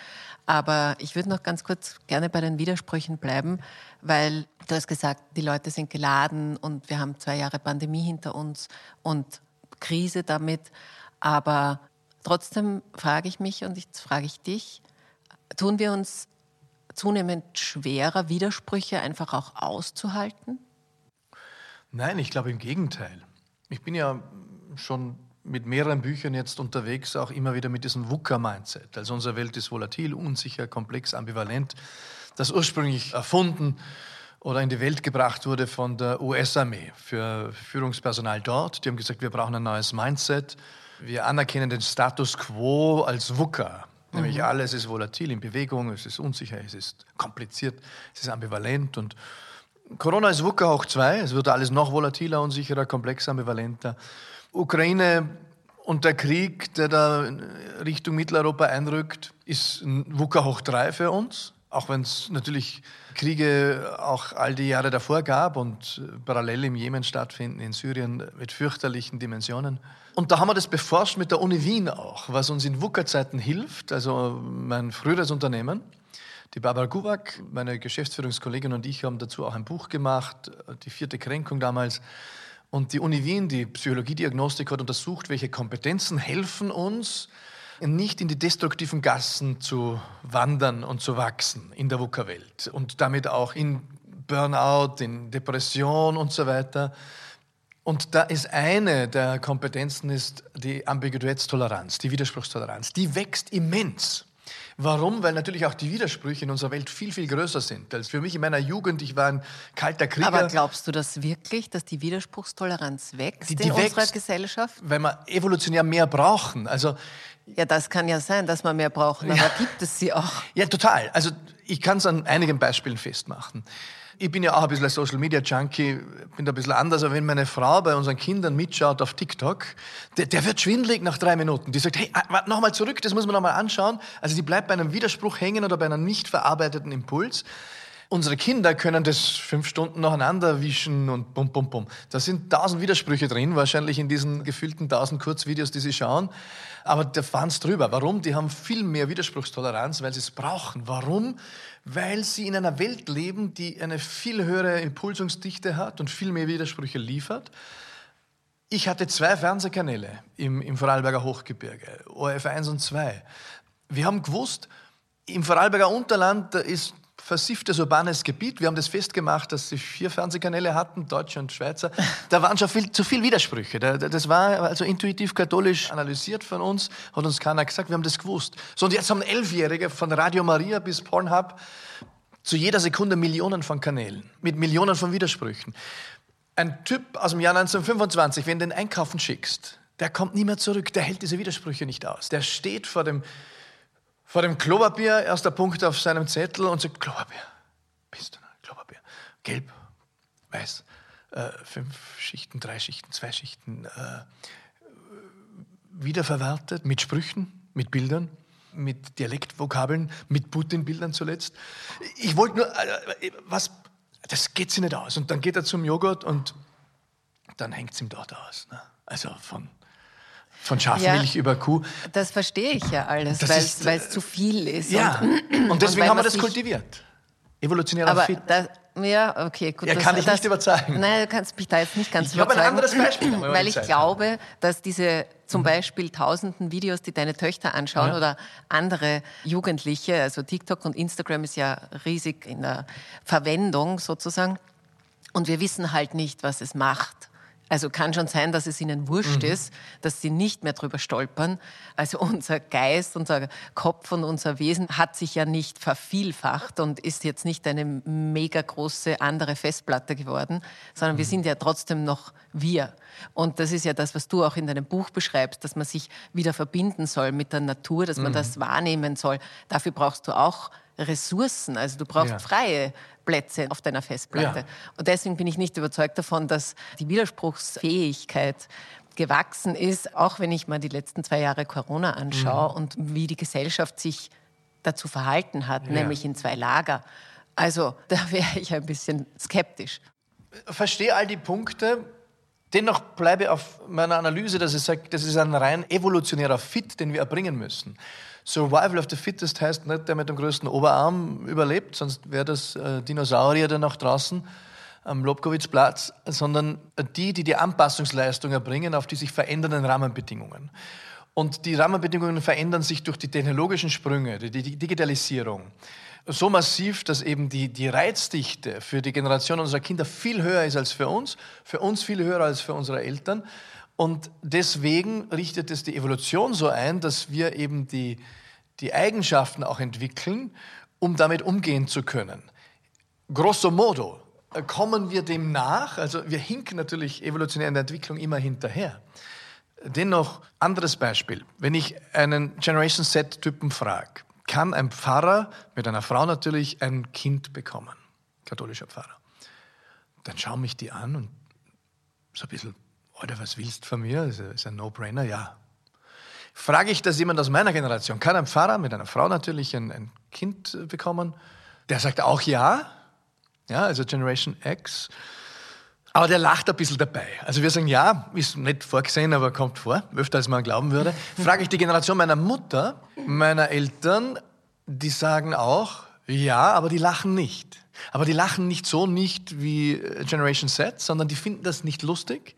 Aber ich würde noch ganz kurz gerne bei den Widersprüchen bleiben, weil du hast gesagt, die Leute sind geladen und wir haben zwei Jahre Pandemie hinter uns und Krise damit. Aber Trotzdem frage ich mich und jetzt frage ich dich, tun wir uns zunehmend schwerer, Widersprüche einfach auch auszuhalten? Nein, ich glaube im Gegenteil. Ich bin ja schon mit mehreren Büchern jetzt unterwegs, auch immer wieder mit diesem VUCA-Mindset. Also unsere Welt ist volatil, unsicher, komplex, ambivalent. Das ursprünglich erfunden oder in die Welt gebracht wurde von der US-Armee für Führungspersonal dort. Die haben gesagt, wir brauchen ein neues Mindset. Wir anerkennen den Status quo als VUCA. Nämlich mhm. alles ist volatil in Bewegung, es ist unsicher, es ist kompliziert, es ist ambivalent und Corona ist VUCA hoch 2, es wird alles noch volatiler, unsicherer, komplexer, ambivalenter. Ukraine und der Krieg, der da Richtung Mitteleuropa einrückt, ist ein VUCA hoch 3 für uns. Auch wenn es natürlich Kriege auch all die Jahre davor gab und parallel im Jemen stattfinden, in Syrien mit fürchterlichen Dimensionen. Und da haben wir das beforscht mit der Uni Wien auch, was uns in VUCA-Zeiten hilft, also mein früheres Unternehmen. Die Barbara Guwak, meine Geschäftsführungskollegin und ich haben dazu auch ein Buch gemacht, die vierte Kränkung damals. Und die Uni Wien, die Psychologiediagnostik, hat untersucht, welche Kompetenzen helfen uns, nicht in die destruktiven Gassen zu wandern und zu wachsen in der VUCA-Welt und damit auch in Burnout, in Depression und so weiter. Und da ist eine der Kompetenzen ist die Ambiguitätstoleranz, die Widerspruchstoleranz. Die wächst immens. Warum? Weil natürlich auch die Widersprüche in unserer Welt viel, viel größer sind. Als für mich in meiner Jugend, ich war ein kalter Krieger. Aber glaubst du das wirklich, dass die Widerspruchstoleranz wächst die, die in wächst, unserer Gesellschaft? Weil wir evolutionär mehr brauchen. Also ja, das kann ja sein, dass wir mehr brauchen, aber ja. gibt es sie auch? Ja, total. Also ich kann es an einigen Beispielen festmachen. Ich bin ja auch ein bisschen ein Social Media Junkie, bin da ein bisschen anders, aber wenn meine Frau bei unseren Kindern mitschaut auf TikTok, der, der wird schwindelig nach drei Minuten. Die sagt, hey, ah, warte nochmal zurück, das muss man nochmal anschauen. Also die bleibt bei einem Widerspruch hängen oder bei einem nicht verarbeiteten Impuls. Unsere Kinder können das fünf Stunden nacheinander wischen und bum, bum, bum. Da sind tausend Widersprüche drin, wahrscheinlich in diesen gefühlten tausend Kurzvideos, die sie schauen. Aber da fahren es drüber. Warum? Die haben viel mehr Widerspruchstoleranz, weil sie es brauchen. Warum? Weil sie in einer Welt leben, die eine viel höhere Impulsungsdichte hat und viel mehr Widersprüche liefert. Ich hatte zwei Fernsehkanäle im, im Vorarlberger Hochgebirge, ORF 1 und 2. Wir haben gewusst, im Vorarlberger Unterland ist versifftes urbanes Gebiet. Wir haben das festgemacht, dass sie vier Fernsehkanäle hatten, Deutsche und Schweizer. Da waren schon viel, zu viele Widersprüche. Das war also intuitiv katholisch analysiert von uns, hat uns keiner gesagt, wir haben das gewusst. So, und jetzt haben Elfjährige von Radio Maria bis Pornhub zu jeder Sekunde Millionen von Kanälen mit Millionen von Widersprüchen. Ein Typ aus dem Jahr 1925, wenn du den einkaufen schickst, der kommt nie mehr zurück, der hält diese Widersprüche nicht aus. Der steht vor dem vor dem Klopapier, erster Punkt auf seinem Zettel und sagt, Klopapier, bist du noch? Klopapier. Gelb, weiß, äh, fünf Schichten, drei Schichten, zwei Schichten, äh, wiederverwertet mit Sprüchen, mit Bildern, mit Dialektvokabeln, mit Putin-Bildern zuletzt. Ich wollte nur, äh, was, das geht sich nicht aus. Und dann geht er zum Joghurt und dann hängt es ihm dort aus. Ne? Also von von Schafmilch ja, über Kuh. Das verstehe ich ja alles, weil es zu viel ist. Ja, und, und deswegen und haben wir das kultiviert. Evolutionärer aber Fit. Das, ja, okay, gut. Er kann dich nicht überzeugen. Nein, du kannst mich da jetzt nicht ganz ich überzeugen. Ich habe ein anderes Beispiel. Weil ich glaube, dass diese zum mhm. Beispiel tausenden Videos, die deine Töchter anschauen ja. oder andere Jugendliche, also TikTok und Instagram ist ja riesig in der Verwendung sozusagen. Und wir wissen halt nicht, was es macht. Also kann schon sein, dass es ihnen wurscht mhm. ist, dass sie nicht mehr drüber stolpern. Also unser Geist, unser Kopf und unser Wesen hat sich ja nicht vervielfacht und ist jetzt nicht eine mega große andere Festplatte geworden, sondern mhm. wir sind ja trotzdem noch wir. Und das ist ja das, was du auch in deinem Buch beschreibst, dass man sich wieder verbinden soll mit der Natur, dass man mhm. das wahrnehmen soll. Dafür brauchst du auch Ressourcen. Also du brauchst ja. freie Plätze auf deiner Festplatte. Ja. Und deswegen bin ich nicht überzeugt davon, dass die Widerspruchsfähigkeit gewachsen ist, auch wenn ich mal die letzten zwei Jahre Corona anschaue mhm. und wie die Gesellschaft sich dazu verhalten hat, ja. nämlich in zwei Lager. Also da wäre ich ein bisschen skeptisch. Verstehe all die Punkte. Dennoch bleibe auf meiner Analyse, dass ich sage, das ist ein rein evolutionärer Fit, den wir erbringen müssen. Survival of the Fittest heißt nicht, der mit dem größten Oberarm überlebt, sonst wäre das äh, Dinosaurier da noch draußen am Lobkowitzplatz, sondern die, die die Anpassungsleistung erbringen auf die sich verändernden Rahmenbedingungen. Und die Rahmenbedingungen verändern sich durch die technologischen Sprünge, die, die Digitalisierung so massiv, dass eben die, die Reizdichte für die Generation unserer Kinder viel höher ist als für uns, für uns viel höher als für unsere Eltern. Und deswegen richtet es die Evolution so ein, dass wir eben die, die Eigenschaften auch entwickeln, um damit umgehen zu können. Grosso modo äh, kommen wir dem nach, also wir hinken natürlich evolutionär in der Entwicklung immer hinterher. Dennoch, anderes Beispiel. Wenn ich einen Generation Z-Typen frage, kann ein Pfarrer mit einer Frau natürlich ein Kind bekommen, katholischer Pfarrer. Dann schauen mich die an und so ein bisschen, oder was willst du von mir? Das ist ein No-Brainer, ja. Frage ich das jemand aus meiner Generation, kann ein Pfarrer mit einer Frau natürlich ein, ein Kind bekommen? Der sagt auch ja, ja, also Generation X. Aber der lacht ein bisschen dabei. Also wir sagen, ja, ist nicht vorgesehen, aber kommt vor, öfter als man glauben würde. Frage ich die Generation meiner Mutter, meiner Eltern, die sagen auch, ja, aber die lachen nicht. Aber die lachen nicht so nicht wie Generation Z, sondern die finden das nicht lustig.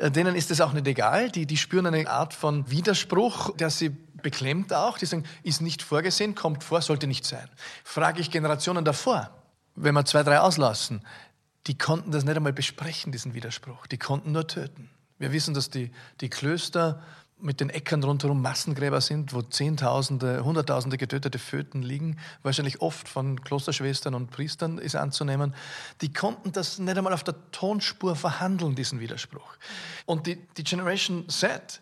Äh, denen ist es auch nicht egal. Die, die spüren eine Art von Widerspruch, der sie beklemmt auch. Die sagen, ist nicht vorgesehen, kommt vor, sollte nicht sein. Frage ich Generationen davor, wenn wir zwei, drei auslassen, die konnten das nicht einmal besprechen, diesen Widerspruch. Die konnten nur töten. Wir wissen, dass die, die Klöster mit den Äckern rundherum Massengräber sind, wo Zehntausende, Hunderttausende getötete Föten liegen, wahrscheinlich oft von Klosterschwestern und Priestern ist anzunehmen. Die konnten das nicht einmal auf der Tonspur verhandeln, diesen Widerspruch. Und die, die Generation Z,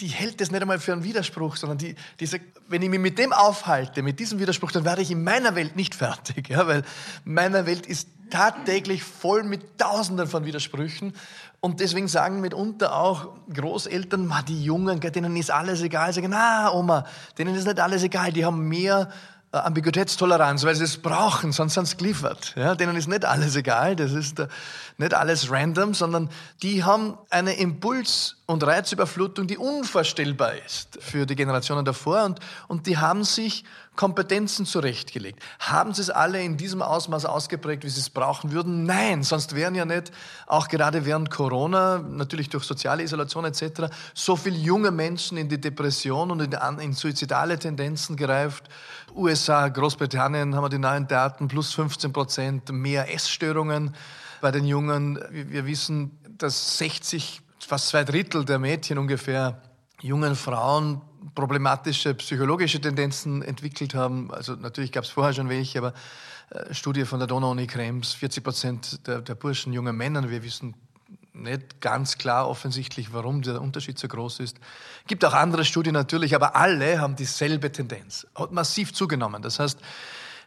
die, hält das nicht einmal für einen Widerspruch, sondern die, die sagt, wenn ich mich mit dem aufhalte, mit diesem Widerspruch, dann werde ich in meiner Welt nicht fertig, ja, weil meine Welt ist tagtäglich voll mit Tausenden von Widersprüchen. Und deswegen sagen mitunter auch Großeltern, ma, die Jungen, denen ist alles egal. Sagen, na, Oma, denen ist nicht alles egal. Die haben mehr äh, Ambiguitätstoleranz, weil sie es brauchen, sonst sind sie geliefert. Ja, denen ist nicht alles egal, das ist äh, nicht alles random, sondern die haben eine Impuls- und Reizüberflutung, die unvorstellbar ist für die Generationen davor und, und die haben sich Kompetenzen zurechtgelegt. Haben sie es alle in diesem Ausmaß ausgeprägt, wie sie es brauchen würden? Nein, sonst wären ja nicht, auch gerade während Corona, natürlich durch soziale Isolation etc., so viele junge Menschen in die Depression und in, in suizidale Tendenzen gereift. USA, Großbritannien haben wir die neuen Daten, plus 15 Prozent mehr Essstörungen bei den Jungen. Wir wissen, dass 60, fast zwei Drittel der Mädchen ungefähr jungen Frauen problematische psychologische Tendenzen entwickelt haben. Also natürlich gab es vorher schon welche, aber äh, Studie von der Donau-Uni Krems, 40 Prozent der, der Burschen junge Männer, wir wissen nicht ganz klar offensichtlich, warum der Unterschied so groß ist. Gibt auch andere Studien natürlich, aber alle haben dieselbe Tendenz. Hat massiv zugenommen. Das heißt,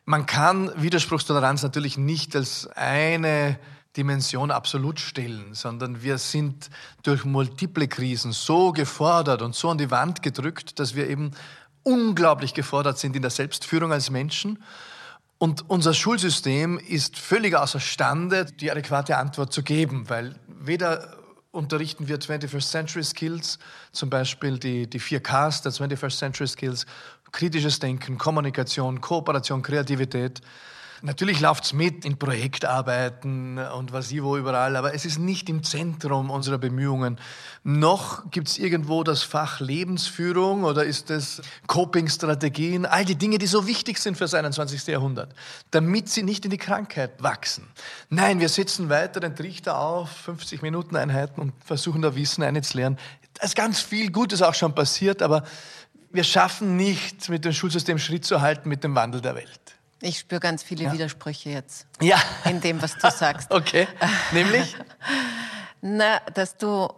man kann Widerspruchstoleranz natürlich nicht als eine Dimension absolut stellen, sondern wir sind durch multiple Krisen so gefordert und so an die Wand gedrückt, dass wir eben unglaublich gefordert sind in der Selbstführung als Menschen. Und unser Schulsystem ist völlig außerstande, die adäquate Antwort zu geben, weil weder unterrichten wir 21st Century Skills, zum Beispiel die, die 4Ks der 21st Century Skills, kritisches Denken, Kommunikation, Kooperation, Kreativität, Natürlich läuft es mit in Projektarbeiten und was ich wo überall, aber es ist nicht im Zentrum unserer Bemühungen. Noch gibt es irgendwo das Fach Lebensführung oder ist es Coping-Strategien, all die Dinge, die so wichtig sind für das 21. Jahrhundert, damit sie nicht in die Krankheit wachsen. Nein, wir setzen weiter den Trichter auf, 50 Minuten Einheiten und versuchen da Wissen einzulernen. Da ist ganz viel Gutes auch schon passiert, aber wir schaffen nicht, mit dem Schulsystem Schritt zu halten mit dem Wandel der Welt. Ich spüre ganz viele ja. Widersprüche jetzt. Ja. In dem, was du sagst. okay. Nämlich? Na, dass du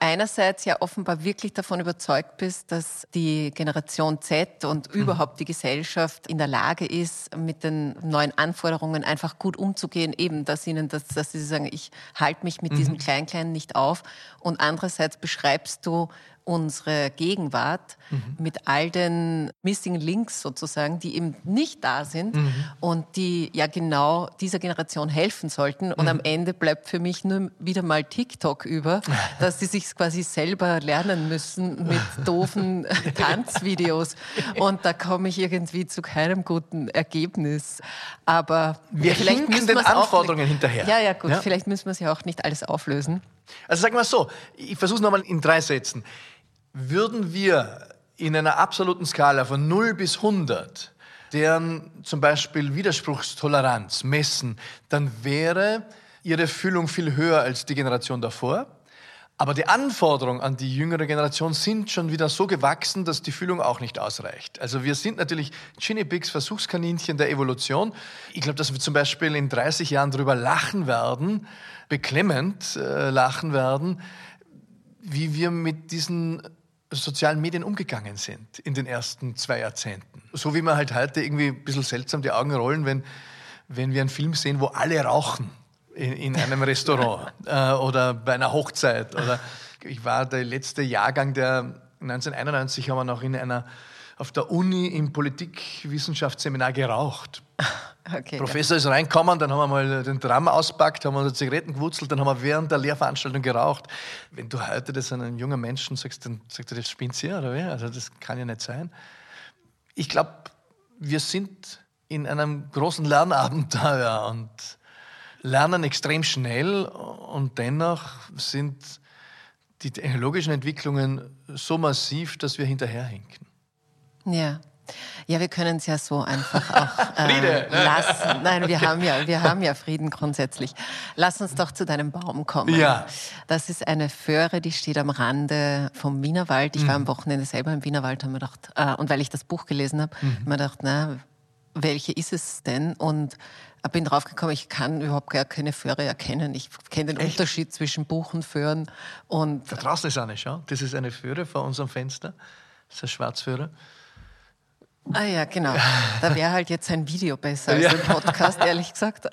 einerseits ja offenbar wirklich davon überzeugt bist, dass die Generation Z und mhm. überhaupt die Gesellschaft in der Lage ist, mit den neuen Anforderungen einfach gut umzugehen, eben, dass ihnen, das, dass sie sagen, ich halte mich mit mhm. diesem Klein-Klein nicht auf. Und andererseits beschreibst du unsere Gegenwart mhm. mit all den Missing Links sozusagen, die eben nicht da sind mhm. und die ja genau dieser Generation helfen sollten. Und mhm. am Ende bleibt für mich nur wieder mal TikTok über, dass sie sich quasi selber lernen müssen mit doofen Tanzvideos. Und da komme ich irgendwie zu keinem guten Ergebnis. Aber wir vielleicht müssen den Anforderungen auch, hinterher. Ja, ja, gut. Ja? Vielleicht müssen wir es ja auch nicht alles auflösen. Also sagen wir es so, ich versuche es nochmal in drei Sätzen. Würden wir in einer absoluten Skala von 0 bis 100 deren zum Beispiel Widerspruchstoleranz messen, dann wäre ihre Füllung viel höher als die Generation davor. Aber die Anforderungen an die jüngere Generation sind schon wieder so gewachsen, dass die Fühlung auch nicht ausreicht. Also wir sind natürlich Chinny Versuchskaninchen der Evolution. Ich glaube, dass wir zum Beispiel in 30 Jahren darüber lachen werden, beklemmend äh, lachen werden, wie wir mit diesen sozialen Medien umgegangen sind in den ersten zwei Jahrzehnten. So wie man halt heute irgendwie ein bisschen seltsam die Augen rollen, wenn, wenn wir einen Film sehen, wo alle rauchen in, in einem Restaurant äh, oder bei einer Hochzeit. Oder ich war der letzte Jahrgang der 1991 haben wir noch in einer auf der Uni im Politikwissenschaftsseminar geraucht. Okay, Professor ja. ist reingekommen, dann haben wir mal den Drum auspackt, haben unsere Zigaretten gewurzelt, dann haben wir während der Lehrveranstaltung geraucht. Wenn du heute das einem jungen Menschen sagst, dann sagt er, das spinnt hier oder wie? Also das kann ja nicht sein. Ich glaube, wir sind in einem großen Lernabenteuer und lernen extrem schnell und dennoch sind die technologischen Entwicklungen so massiv, dass wir hinterherhinken. Ja. Ja, wir können es ja so einfach auch äh, lassen. Nein, wir haben, ja, wir haben ja Frieden grundsätzlich. Lass uns doch zu deinem Baum kommen. Ja. Das ist eine Föhre, die steht am Rande vom Wienerwald. Ich mhm. war am Wochenende selber im Wienerwald und mir gedacht, äh, und weil ich das Buch gelesen habe, mhm. mir gedacht, na, welche ist es denn? Und bin draufgekommen, ich kann überhaupt gar keine Föhre erkennen. Ich kenne den Echt? Unterschied zwischen Buch und Föhren. Und da draußen ist eine, schau. Das ist eine Föhre vor unserem Fenster. Das ist eine Schwarzföhre. Ah ja, genau. Da wäre halt jetzt ein Video besser als ja. ein Podcast, ehrlich gesagt.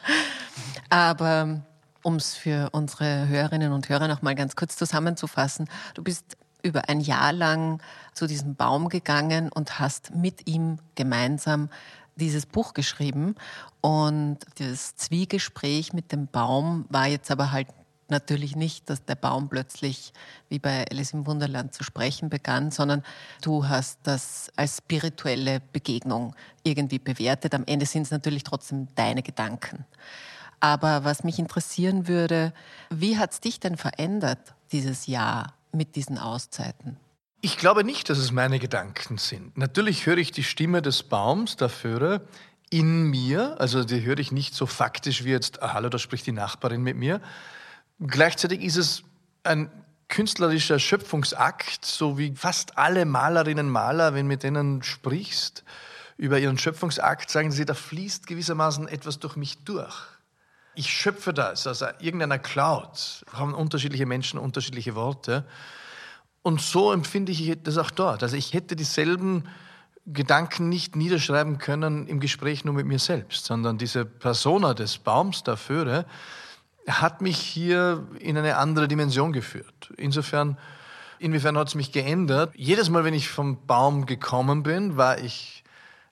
Aber um es für unsere Hörerinnen und Hörer noch mal ganz kurz zusammenzufassen, du bist über ein Jahr lang zu diesem Baum gegangen und hast mit ihm gemeinsam dieses Buch geschrieben. Und das Zwiegespräch mit dem Baum war jetzt aber halt natürlich nicht, dass der Baum plötzlich wie bei Alice im Wunderland zu sprechen begann, sondern du hast das als spirituelle Begegnung irgendwie bewertet. Am Ende sind es natürlich trotzdem deine Gedanken. Aber was mich interessieren würde, wie hat es dich denn verändert, dieses Jahr mit diesen Auszeiten? Ich glaube nicht, dass es meine Gedanken sind. Natürlich höre ich die Stimme des Baums, der Föhre, in mir. Also die höre ich nicht so faktisch wie jetzt, ah, hallo, da spricht die Nachbarin mit mir. Gleichzeitig ist es ein künstlerischer Schöpfungsakt, so wie fast alle Malerinnen und Maler, wenn mit denen sprichst über ihren Schöpfungsakt, sagen sie, da fließt gewissermaßen etwas durch mich durch. Ich schöpfe das aus irgendeiner Cloud. Haben unterschiedliche Menschen unterschiedliche Worte. Und so empfinde ich das auch dort. Also ich hätte dieselben Gedanken nicht niederschreiben können im Gespräch nur mit mir selbst, sondern diese Persona des Baums der Föhre hat mich hier in eine andere Dimension geführt. Insofern, inwiefern hat es mich geändert? Jedes Mal, wenn ich vom Baum gekommen bin, war ich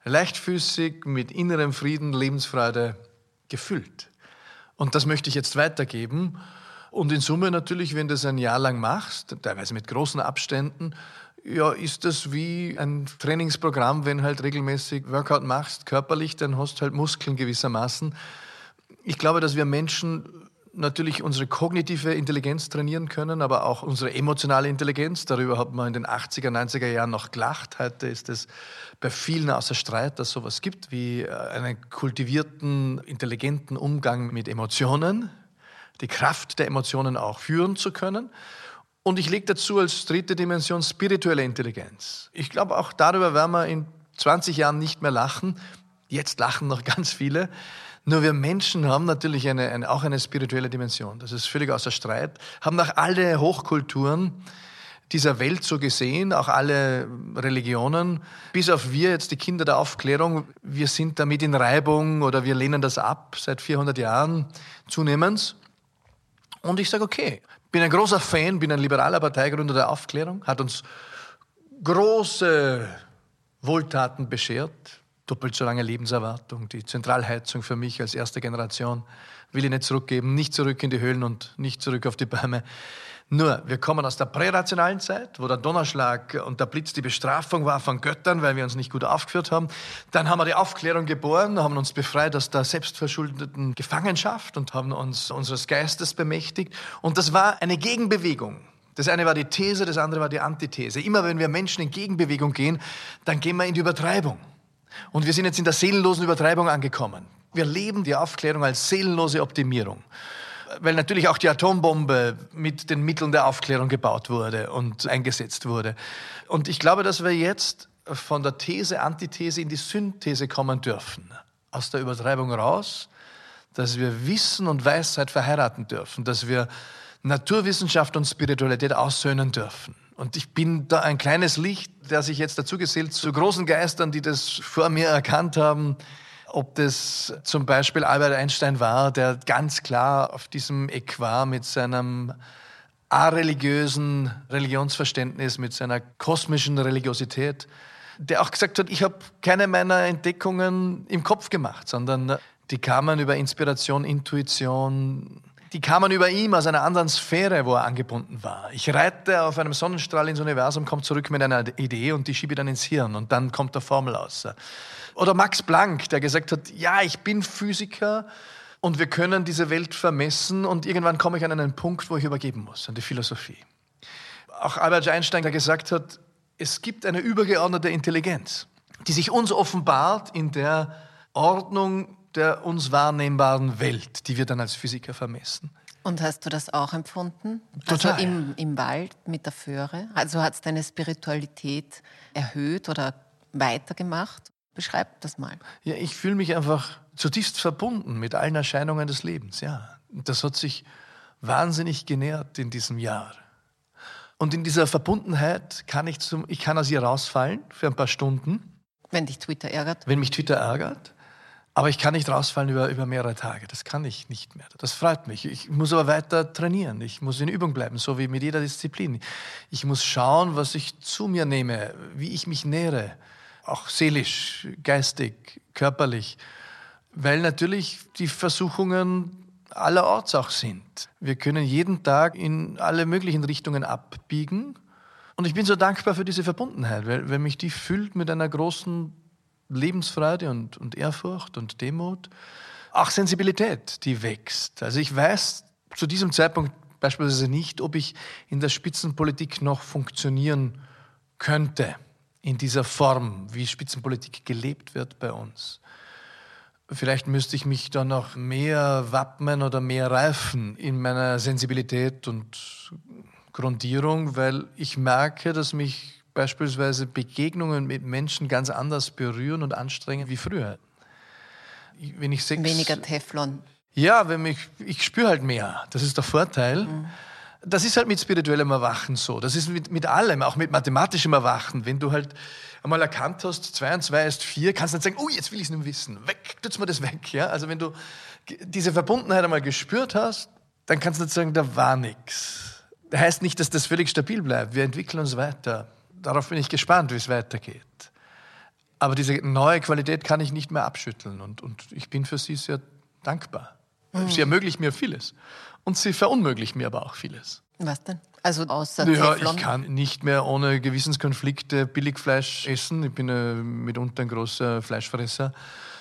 leichtfüßig, mit innerem Frieden, Lebensfreude gefüllt. Und das möchte ich jetzt weitergeben. Und in Summe natürlich, wenn du das ein Jahr lang machst, teilweise mit großen Abständen, ja, ist das wie ein Trainingsprogramm, wenn halt regelmäßig Workout machst, körperlich, dann hast du halt Muskeln gewissermaßen. Ich glaube, dass wir Menschen natürlich unsere kognitive Intelligenz trainieren können, aber auch unsere emotionale Intelligenz. Darüber hat man in den 80er, 90er Jahren noch gelacht. Heute ist es bei vielen außer Streit, dass es sowas gibt wie äh, einen kultivierten, intelligenten Umgang mit Emotionen die Kraft der Emotionen auch führen zu können. Und ich lege dazu als dritte Dimension spirituelle Intelligenz. Ich glaube, auch darüber werden wir in 20 Jahren nicht mehr lachen. Jetzt lachen noch ganz viele. Nur wir Menschen haben natürlich eine, eine, auch eine spirituelle Dimension. Das ist völlig außer Streit. Haben auch alle Hochkulturen dieser Welt so gesehen, auch alle Religionen, bis auf wir jetzt die Kinder der Aufklärung, wir sind damit in Reibung oder wir lehnen das ab seit 400 Jahren zunehmend. Und ich sage, okay, bin ein großer Fan, bin ein liberaler Parteigründer der Aufklärung, hat uns große Wohltaten beschert, doppelt so lange Lebenserwartung, die Zentralheizung für mich als erste Generation will ich nicht zurückgeben, nicht zurück in die Höhlen und nicht zurück auf die Bäume. Nur, wir kommen aus der prärationalen Zeit, wo der Donnerschlag und der Blitz die Bestrafung war von Göttern, weil wir uns nicht gut aufgeführt haben. Dann haben wir die Aufklärung geboren, haben uns befreit aus der selbstverschuldeten Gefangenschaft und haben uns unseres Geistes bemächtigt. Und das war eine Gegenbewegung. Das eine war die These, das andere war die Antithese. Immer wenn wir Menschen in Gegenbewegung gehen, dann gehen wir in die Übertreibung. Und wir sind jetzt in der seelenlosen Übertreibung angekommen. Wir leben die Aufklärung als seelenlose Optimierung. weil natürlich auch die Atombombe mit den Mitteln der Aufklärung gebaut wurde und eingesetzt wurde. Und ich glaube, dass wir jetzt von der These, Antithese in die Synthese kommen dürfen. Aus der Übertreibung raus, dass wir Wissen und Weisheit verheiraten dürfen, dass wir Naturwissenschaft und Spiritualität aussöhnen dürfen. Und ich bin da ein kleines Licht, der sich jetzt dazu gesellt zu großen Geistern, die das vor mir erkannt haben. Ob das zum Beispiel Albert Einstein war, der ganz klar auf diesem war mit seinem areligiösen Religionsverständnis, mit seiner kosmischen Religiosität, der auch gesagt hat, ich habe keine meiner Entdeckungen im Kopf gemacht, sondern die kamen über Inspiration, Intuition, die kamen über ihm aus einer anderen Sphäre, wo er angebunden war. Ich reite auf einem Sonnenstrahl ins Universum, komme zurück mit einer Idee und die schiebe dann ins Hirn und dann kommt der Formel aus. Oder Max Planck, der gesagt hat, ja, ich bin Physiker und wir können diese Welt vermessen und irgendwann komme ich an einen Punkt, wo ich übergeben muss, an die Philosophie. Auch Albert Einstein, der gesagt hat, es gibt eine übergeordnete Intelligenz, die sich uns offenbart in der Ordnung der uns wahrnehmbaren Welt, die wir dann als Physiker vermessen. Und hast du das auch empfunden? Total. Also im, im Wald mit der Föhre? Also hat es deine Spiritualität erhöht oder weitergemacht? Beschreib das mal. Ja, ich fühle mich einfach zutiefst verbunden mit allen Erscheinungen des Lebens, ja. Das hat sich wahnsinnig genährt in diesem Jahr. Und in dieser Verbundenheit kann ich, zum, ich kann aus ihr rausfallen für ein paar Stunden. Wenn dich Twitter ärgert? Wenn mich Twitter ärgert. Aber ich kann nicht rausfallen über, über mehrere Tage. Das kann ich nicht mehr. Das freut mich. Ich muss aber weiter trainieren. Ich muss in Übung bleiben, so wie mit jeder Disziplin. Ich muss schauen, was ich zu mir nehme, wie ich mich nähere. Auch seelisch, geistig, körperlich. Weil natürlich die Versuchungen allerorts auch sind. Wir können jeden Tag in alle möglichen Richtungen abbiegen. Und ich bin so dankbar für diese Verbundenheit, weil, weil mich die füllt mit einer großen Lebensfreude und, und Ehrfurcht und Demut. Auch Sensibilität, die wächst. Also ich weiß zu diesem Zeitpunkt beispielsweise nicht, ob ich in der Spitzenpolitik noch funktionieren könnte, in dieser Form, wie Spitzenpolitik gelebt wird bei uns. Vielleicht müsste ich mich da noch mehr wappnen oder mehr reifen in meiner Sensibilität und Grundierung, weil ich merke, dass mich beispielsweise Begegnungen mit Menschen ganz anders berühren und anstrengen wie früher. Wenn ich sechs, Weniger Teflon. Ja, wenn ich, ich spüre halt mehr. Das ist der Vorteil. Mhm. Das ist halt mit spirituellem Erwachen so. Das ist mit, mit allem, auch mit mathematischem Erwachen. Wenn du halt einmal erkannt hast, zwei und zwei ist vier, kannst du nicht sagen, oh, jetzt will ich es nur wissen. Weg, tut's mir das weg. Ja? Also wenn du diese Verbundenheit einmal gespürt hast, dann kannst du nicht sagen, da war nichts. Das heißt nicht, dass das völlig stabil bleibt. Wir entwickeln uns weiter. Darauf bin ich gespannt, wie es weitergeht. Aber diese neue Qualität kann ich nicht mehr abschütteln. Und, und ich bin für sie sehr dankbar. Mhm. Sie ermöglicht mir vieles. Und sie verunmöglicht mir aber auch vieles. Was denn? Also außer ja, Teflon? ich kann nicht mehr ohne Gewissenskonflikte Billigfleisch essen. Ich bin äh, mitunter ein großer Fleischfresser.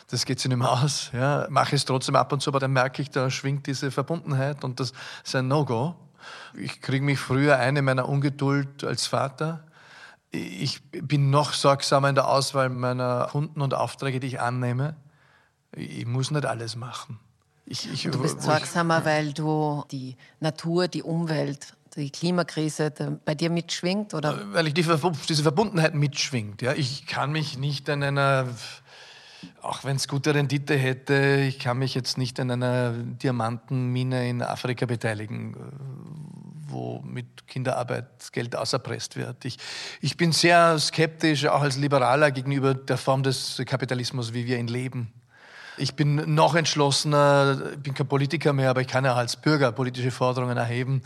Das geht sich nicht mehr aus. Ja. Mache es trotzdem ab und zu, aber dann merke ich, da schwingt diese Verbundenheit und das ist ein No-Go. Ich kriege mich früher ein in meiner Ungeduld als Vater. Ich bin noch sorgsamer in der Auswahl meiner Kunden und Aufträge, die ich annehme. Ich muss nicht alles machen. Ich, ich, du bist sorgsamer, weil du die Natur, die Umwelt, die Klimakrise bei dir mitschwingt? Oder? Weil ich die, diese Verbundenheit mitschwingt. Ja? Ich kann mich nicht an einer, auch wenn es gute Rendite hätte, ich kann mich jetzt nicht an einer Diamantenmine in Afrika beteiligen, wo mit Kinderarbeit Geld auserpresst wird. Ich, ich bin sehr skeptisch, auch als Liberaler, gegenüber der Form des Kapitalismus, wie wir ihn leben. Ich bin noch entschlossener, ich bin kein Politiker mehr, aber ich kann ja als Bürger politische Forderungen erheben,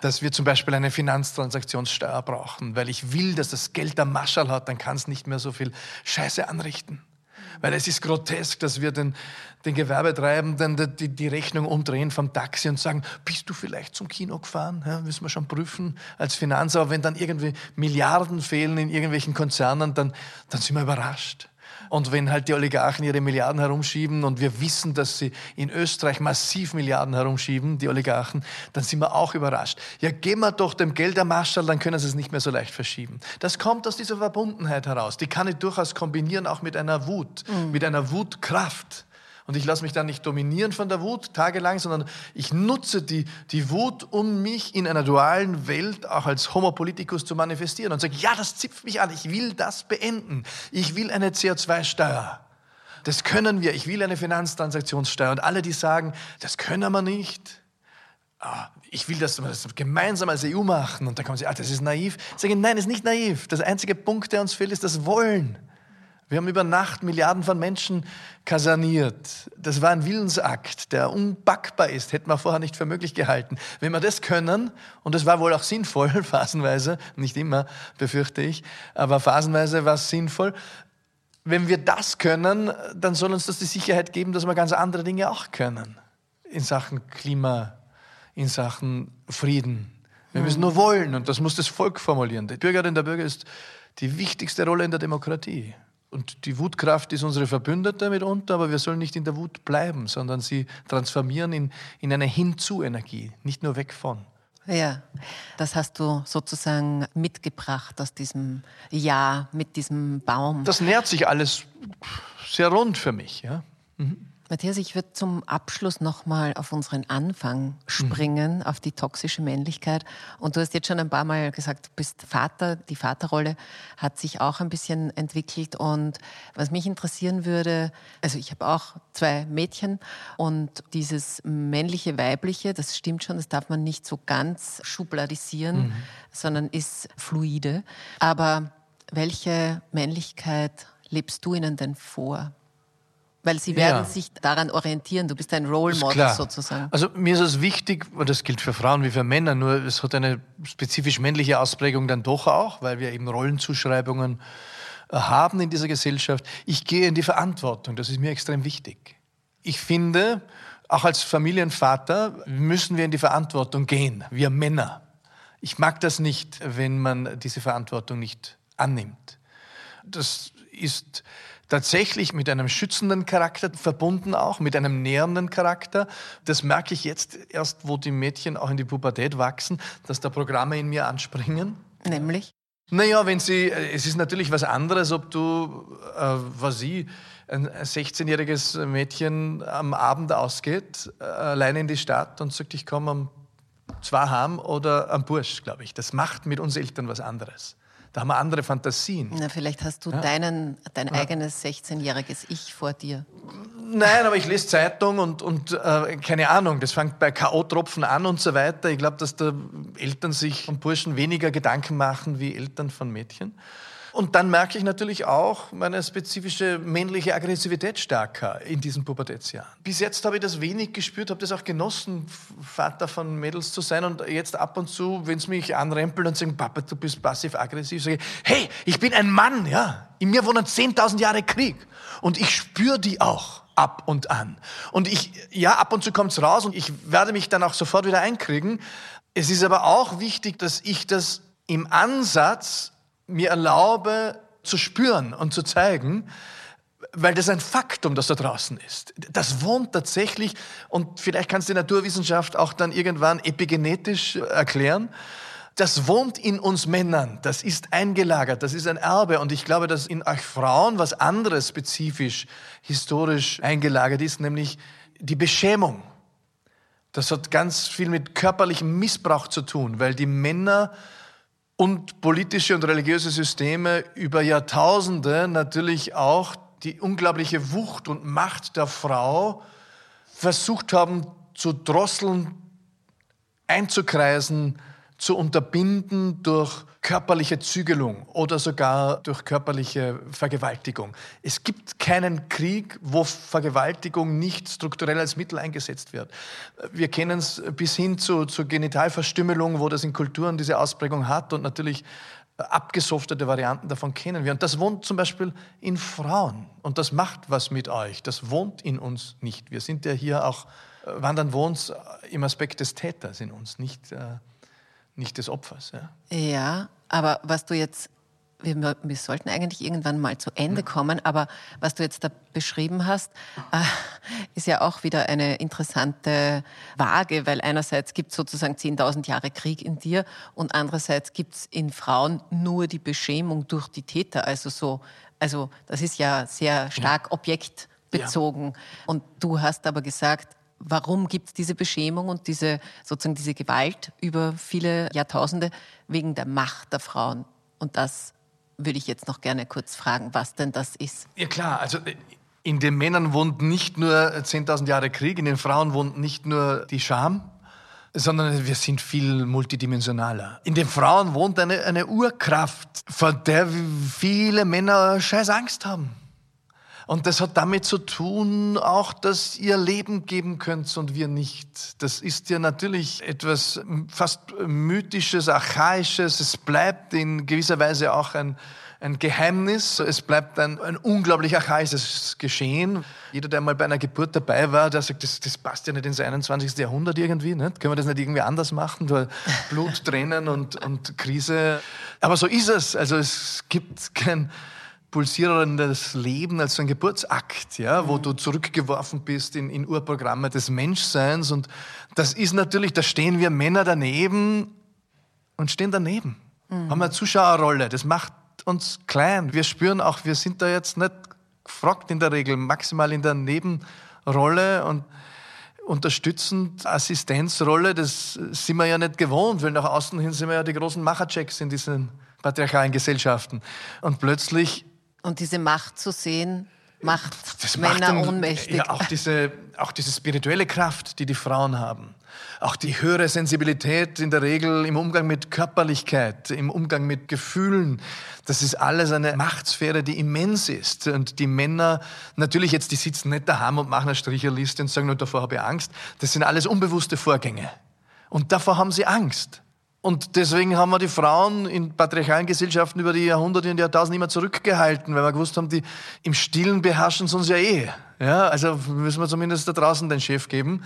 dass wir zum Beispiel eine Finanztransaktionssteuer brauchen, weil ich will, dass das Geld der Marschall hat, dann kann es nicht mehr so viel Scheiße anrichten. Weil es ist grotesk, dass wir den, den Gewerbetreibenden die, die Rechnung umdrehen vom Taxi und sagen, bist du vielleicht zum Kino gefahren? Ja, müssen wir schon prüfen als Finanzer. Aber wenn dann irgendwie Milliarden fehlen in irgendwelchen Konzernen, dann, dann sind wir überrascht. Und wenn halt die Oligarchen ihre Milliarden herumschieben und wir wissen, dass sie in Österreich massiv Milliarden herumschieben, die Oligarchen, dann sind wir auch überrascht. Ja, geben wir doch dem Geld der Marschall, dann können sie es nicht mehr so leicht verschieben. Das kommt aus dieser Verbundenheit heraus. Die kann ich durchaus kombinieren, auch mit einer Wut, mhm. mit einer Wutkraft. Und ich lasse mich dann nicht dominieren von der Wut tagelang, sondern ich nutze die, die Wut, um mich in einer dualen Welt auch als Homo politicus zu manifestieren und sage, ja, das zipft mich an, ich will das beenden. Ich will eine CO2-Steuer. Das können wir. Ich will eine Finanztransaktionssteuer. Und alle, die sagen, das können wir nicht. Ah, ich will, dass wir das gemeinsam als EU machen. Und dann kommen sie, ah, das ist naiv. Ich sage, nein, das ist nicht naiv. Das einzige Punkt, der uns fehlt, ist das Wollen. Wir haben über Nacht Milliarden von Menschen kaserniert. Das war ein Willensakt, der unbackbar ist, hätten wir vorher nicht für möglich gehalten. Wenn wir das können, und das war wohl auch sinnvoll, phasenweise, nicht immer, befürchte ich, aber phasenweise war es sinnvoll, wenn wir das können, dann soll uns das die Sicherheit geben, dass wir ganz andere Dinge auch können. In Sachen Klima, in Sachen Frieden. Wir müssen nur wollen und das muss das Volk formulieren. Die Bürgerin der Bürger ist die wichtigste Rolle in der Demokratie. Und die Wutkraft ist unsere Verbündete mitunter, aber wir sollen nicht in der Wut bleiben, sondern sie transformieren in, in eine Hinzu-Energie, nicht nur weg von. Ja, das hast du sozusagen mitgebracht aus diesem Jahr mit diesem Baum. Das nährt sich alles sehr rund für mich. Ja? Mhm. Matthias, ich würde zum Abschluss nochmal auf unseren Anfang springen, mhm. auf die toxische Männlichkeit. Und du hast jetzt schon ein paar Mal gesagt, du bist Vater. Die Vaterrolle hat sich auch ein bisschen entwickelt. Und was mich interessieren würde, also ich habe auch zwei Mädchen und dieses männliche, weibliche, das stimmt schon, das darf man nicht so ganz schubladisieren, mhm. sondern ist fluide. Aber welche Männlichkeit lebst du ihnen denn vor? Weil sie werden ja. sich daran orientieren. Du bist ein Role Model sozusagen. Also mir ist es wichtig, und das gilt für Frauen wie für Männer, nur es hat eine spezifisch männliche Ausprägung dann doch auch, weil wir eben Rollenzuschreibungen äh, haben in dieser Gesellschaft. Ich gehe in die Verantwortung. Das ist mir extrem wichtig. Ich finde, auch als Familienvater müssen wir in die Verantwortung gehen, wir Männer. Ich mag das nicht, wenn man diese Verantwortung nicht annimmt. Das ist tatsächlich mit einem schützenden Charakter verbunden auch, mit einem nährenden Charakter. Das merke ich jetzt erst, wo die Mädchen auch in die Pubertät wachsen, dass da Programme in mir anspringen. Nämlich? Naja, wenn sie, äh, es ist natürlich was anderes, ob du, äh, was sie, ein 16-jähriges Mädchen am Abend ausgeht, äh, alleine in die Stadt und sagt, ich komme am zwei heim oder am Bursch, glaube ich. Das macht mit uns Eltern was anderes. Da haben wir andere Fantasien. Na, vielleicht hast du ja. deinen, dein ja. eigenes 16-jähriges Ich vor dir. Nein, aber ich lese Zeitung und, und äh, keine Ahnung, das fängt bei K.O.-Tropfen an und so weiter. Ich glaube, dass da Eltern sich von Burschen weniger Gedanken machen wie Eltern von Mädchen. Und dann merke ich natürlich auch meine spezifische männliche Aggressivität stärker in diesen Pubertätsjahren. Bis jetzt habe ich das wenig gespürt, habe das auch genossen, Vater von Mädels zu sein. Und jetzt ab und zu, wenn es mich anrempelt und sagen, Papa, du bist passiv-aggressiv, sage ich, hey, ich bin ein Mann, ja. In mir wohnen 10.000 Jahre Krieg. Und ich spüre die auch ab und an. Und ich, ja, ab und zu kommt es raus und ich werde mich dann auch sofort wieder einkriegen. Es ist aber auch wichtig, dass ich das im Ansatz mir erlaube zu spüren und zu zeigen, weil das ein Faktum, das da draußen ist. Das wohnt tatsächlich und vielleicht kannst du die Naturwissenschaft auch dann irgendwann epigenetisch erklären. Das wohnt in uns Männern, das ist eingelagert, das ist ein Erbe und ich glaube, dass in euch Frauen was anderes spezifisch historisch eingelagert ist, nämlich die Beschämung. Das hat ganz viel mit körperlichem Missbrauch zu tun, weil die Männer und politische und religiöse Systeme über Jahrtausende natürlich auch die unglaubliche Wucht und Macht der Frau versucht haben zu drosseln, einzukreisen, zu unterbinden durch körperliche Zügelung oder sogar durch körperliche Vergewaltigung. Es gibt keinen Krieg, wo Vergewaltigung nicht strukturell als Mittel eingesetzt wird. Wir kennen es bis hin zu, zu Genitalverstümmelung, wo das in Kulturen diese Ausprägung hat und natürlich abgesoftete Varianten davon kennen wir. Und das wohnt zum Beispiel in Frauen. Und das macht was mit euch. Das wohnt in uns nicht. Wir sind ja hier auch, äh, wandern wohnt im Aspekt des Täters in uns, nicht äh, nicht des Opfers. Ja, ja aber was du jetzt, wir, wir, sollten eigentlich irgendwann mal zu Ende kommen, aber was du jetzt da beschrieben hast, äh, ist ja auch wieder eine interessante Waage, weil einerseits gibt es sozusagen 10.000 Jahre Krieg in dir und andererseits gibt es in Frauen nur die Beschämung durch die Täter. Also so, also das ist ja sehr stark Objekt bezogen. Ja. Und du hast aber gesagt, warum gibt es diese Beschämung und diese sozusagen diese Gewalt über viele Jahrtausende wegen der Macht der Frauen. Und das würde ich jetzt noch gerne kurz fragen, was denn das ist. Ja klar, also in den Männern wohnt nicht nur 10.000 Jahre Krieg, in den Frauen wohnt nicht nur die Scham, sondern wir sind viel multidimensionaler. In den Frauen wohnt eine, eine Urkraft, vor der viele Männer scheiß Angst haben. Und das hat damit zu tun, auch, dass ihr Leben geben könnt und wir nicht. Das ist ja natürlich etwas fast mythisches, archaisches. Es bleibt in gewisser Weise auch ein, ein Geheimnis. Es bleibt ein, ein unglaublich archaisches Geschehen. Jeder, der mal bei einer Geburt dabei war, der sagt, das, das passt ja nicht ins 21. Jahrhundert irgendwie. Nicht? Können wir das nicht irgendwie anders machen? Blut, Tränen und, und Krise. Aber so ist es. Also es gibt kein pulsierendes Leben als so ein Geburtsakt, ja, wo du zurückgeworfen bist in, in Urprogramme des Menschseins. Und das ist natürlich, da stehen wir Männer daneben und stehen daneben. Mhm. Haben eine Zuschauerrolle. Das macht uns klein. Wir spüren auch, wir sind da jetzt nicht gefragt in der Regel, maximal in der Nebenrolle und unterstützend Assistenzrolle, das sind wir ja nicht gewohnt, weil nach außen hin sind wir ja die großen Macherchecks in diesen patriarchalen Gesellschaften. Und plötzlich und diese Macht zu sehen, macht das Männer macht ohnmächtig. Ja, auch diese, auch diese spirituelle Kraft, die die Frauen haben. Auch die höhere Sensibilität in der Regel im Umgang mit Körperlichkeit, im Umgang mit Gefühlen. Das ist alles eine Machtsphäre, die immens ist. Und die Männer, natürlich jetzt, die sitzen nicht daheim und machen eine Stricherliste und sagen, nur davor habe ich Angst. Das sind alles unbewusste Vorgänge. Und davor haben sie Angst. Und deswegen haben wir die Frauen in patriarchalen Gesellschaften über die Jahrhunderte und Jahrtausende immer zurückgehalten, weil wir gewusst haben, die im Stillen beherrschen sie uns ja eh. Ja, also müssen wir zumindest da draußen den Chef geben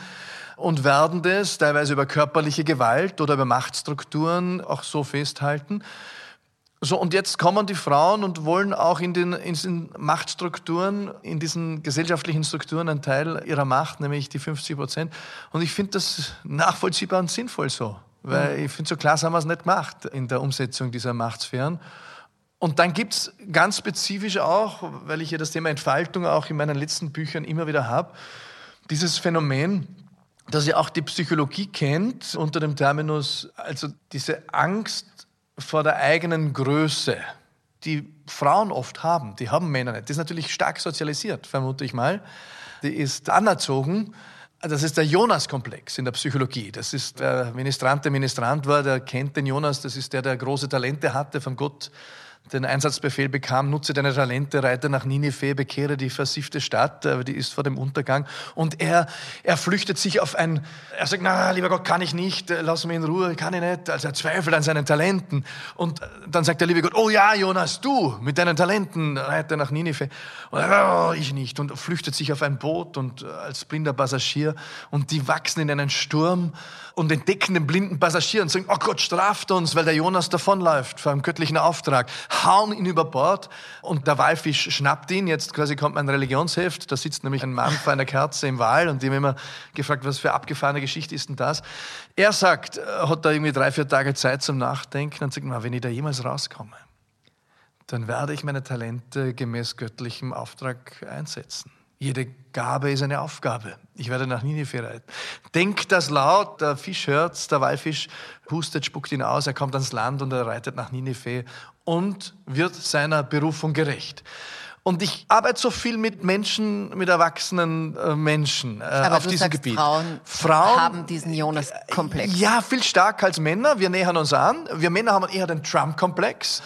und werden das teilweise über körperliche Gewalt oder über Machtstrukturen auch so festhalten. So, und jetzt kommen die Frauen und wollen auch in den, in den Machtstrukturen, in diesen gesellschaftlichen Strukturen einen Teil ihrer Macht, nämlich die 50 Prozent. Und ich finde das nachvollziehbar und sinnvoll so. Weil ich finde, so klar haben wir es nicht gemacht in der Umsetzung dieser Machtsphären. Und dann gibt es ganz spezifisch auch, weil ich ja das Thema Entfaltung auch in meinen letzten Büchern immer wieder habe, dieses Phänomen, das ja auch die Psychologie kennt unter dem Terminus, also diese Angst vor der eigenen Größe, die Frauen oft haben, die haben Männer nicht. Die ist natürlich stark sozialisiert, vermute ich mal. Die ist anerzogen das ist der Jonas-Komplex in der Psychologie. Das ist der Ministrant, der Ministrant war, der kennt den Jonas. Das ist der, der große Talente hatte, von Gott den Einsatzbefehl bekam, nutze deine Talente, reite nach Ninive, bekehre die versiffte Stadt, äh, die ist vor dem Untergang. Und er, er flüchtet sich auf ein, er sagt, na, lieber Gott, kann ich nicht, äh, lass mich in Ruhe, kann ich nicht. Also er zweifelt an seinen Talenten. Und äh, dann sagt der liebe Gott, oh ja, Jonas, du mit deinen Talenten, reite nach Ninive. Und oh, ich nicht. Und flüchtet sich auf ein Boot und als blinder Passagier. Und die wachsen in einen Sturm und entdecken den blinden Passagier und sagen, oh Gott, straft uns, weil der Jonas davonläuft vor einem göttlichen Auftrag hauen ihn über Bord und der Walfisch schnappt ihn. Jetzt quasi kommt mein Religionsheft, da sitzt nämlich ein Mann vor einer Kerze im Wal und die haben immer gefragt, was für abgefahrene Geschichte ist denn das? Er sagt, hat da irgendwie drei, vier Tage Zeit zum Nachdenken und sagt, wenn ich da jemals rauskomme, dann werde ich meine Talente gemäß göttlichem Auftrag einsetzen. Jede Gabe ist eine Aufgabe. Ich werde nach Ninive reiten. Denkt das laut, der Fisch hört's, der Walfisch hustet, spuckt ihn aus, er kommt ans Land und er reitet nach Ninive und wird seiner Berufung gerecht. Und ich arbeite so viel mit Menschen, mit erwachsenen äh, Menschen äh, Aber auf diesem sagst, Gebiet. Frauen, Frauen haben diesen Jonas-Komplex. Ja, viel stärker als Männer. Wir nähern uns an. Wir Männer haben eher den Trump-Komplex.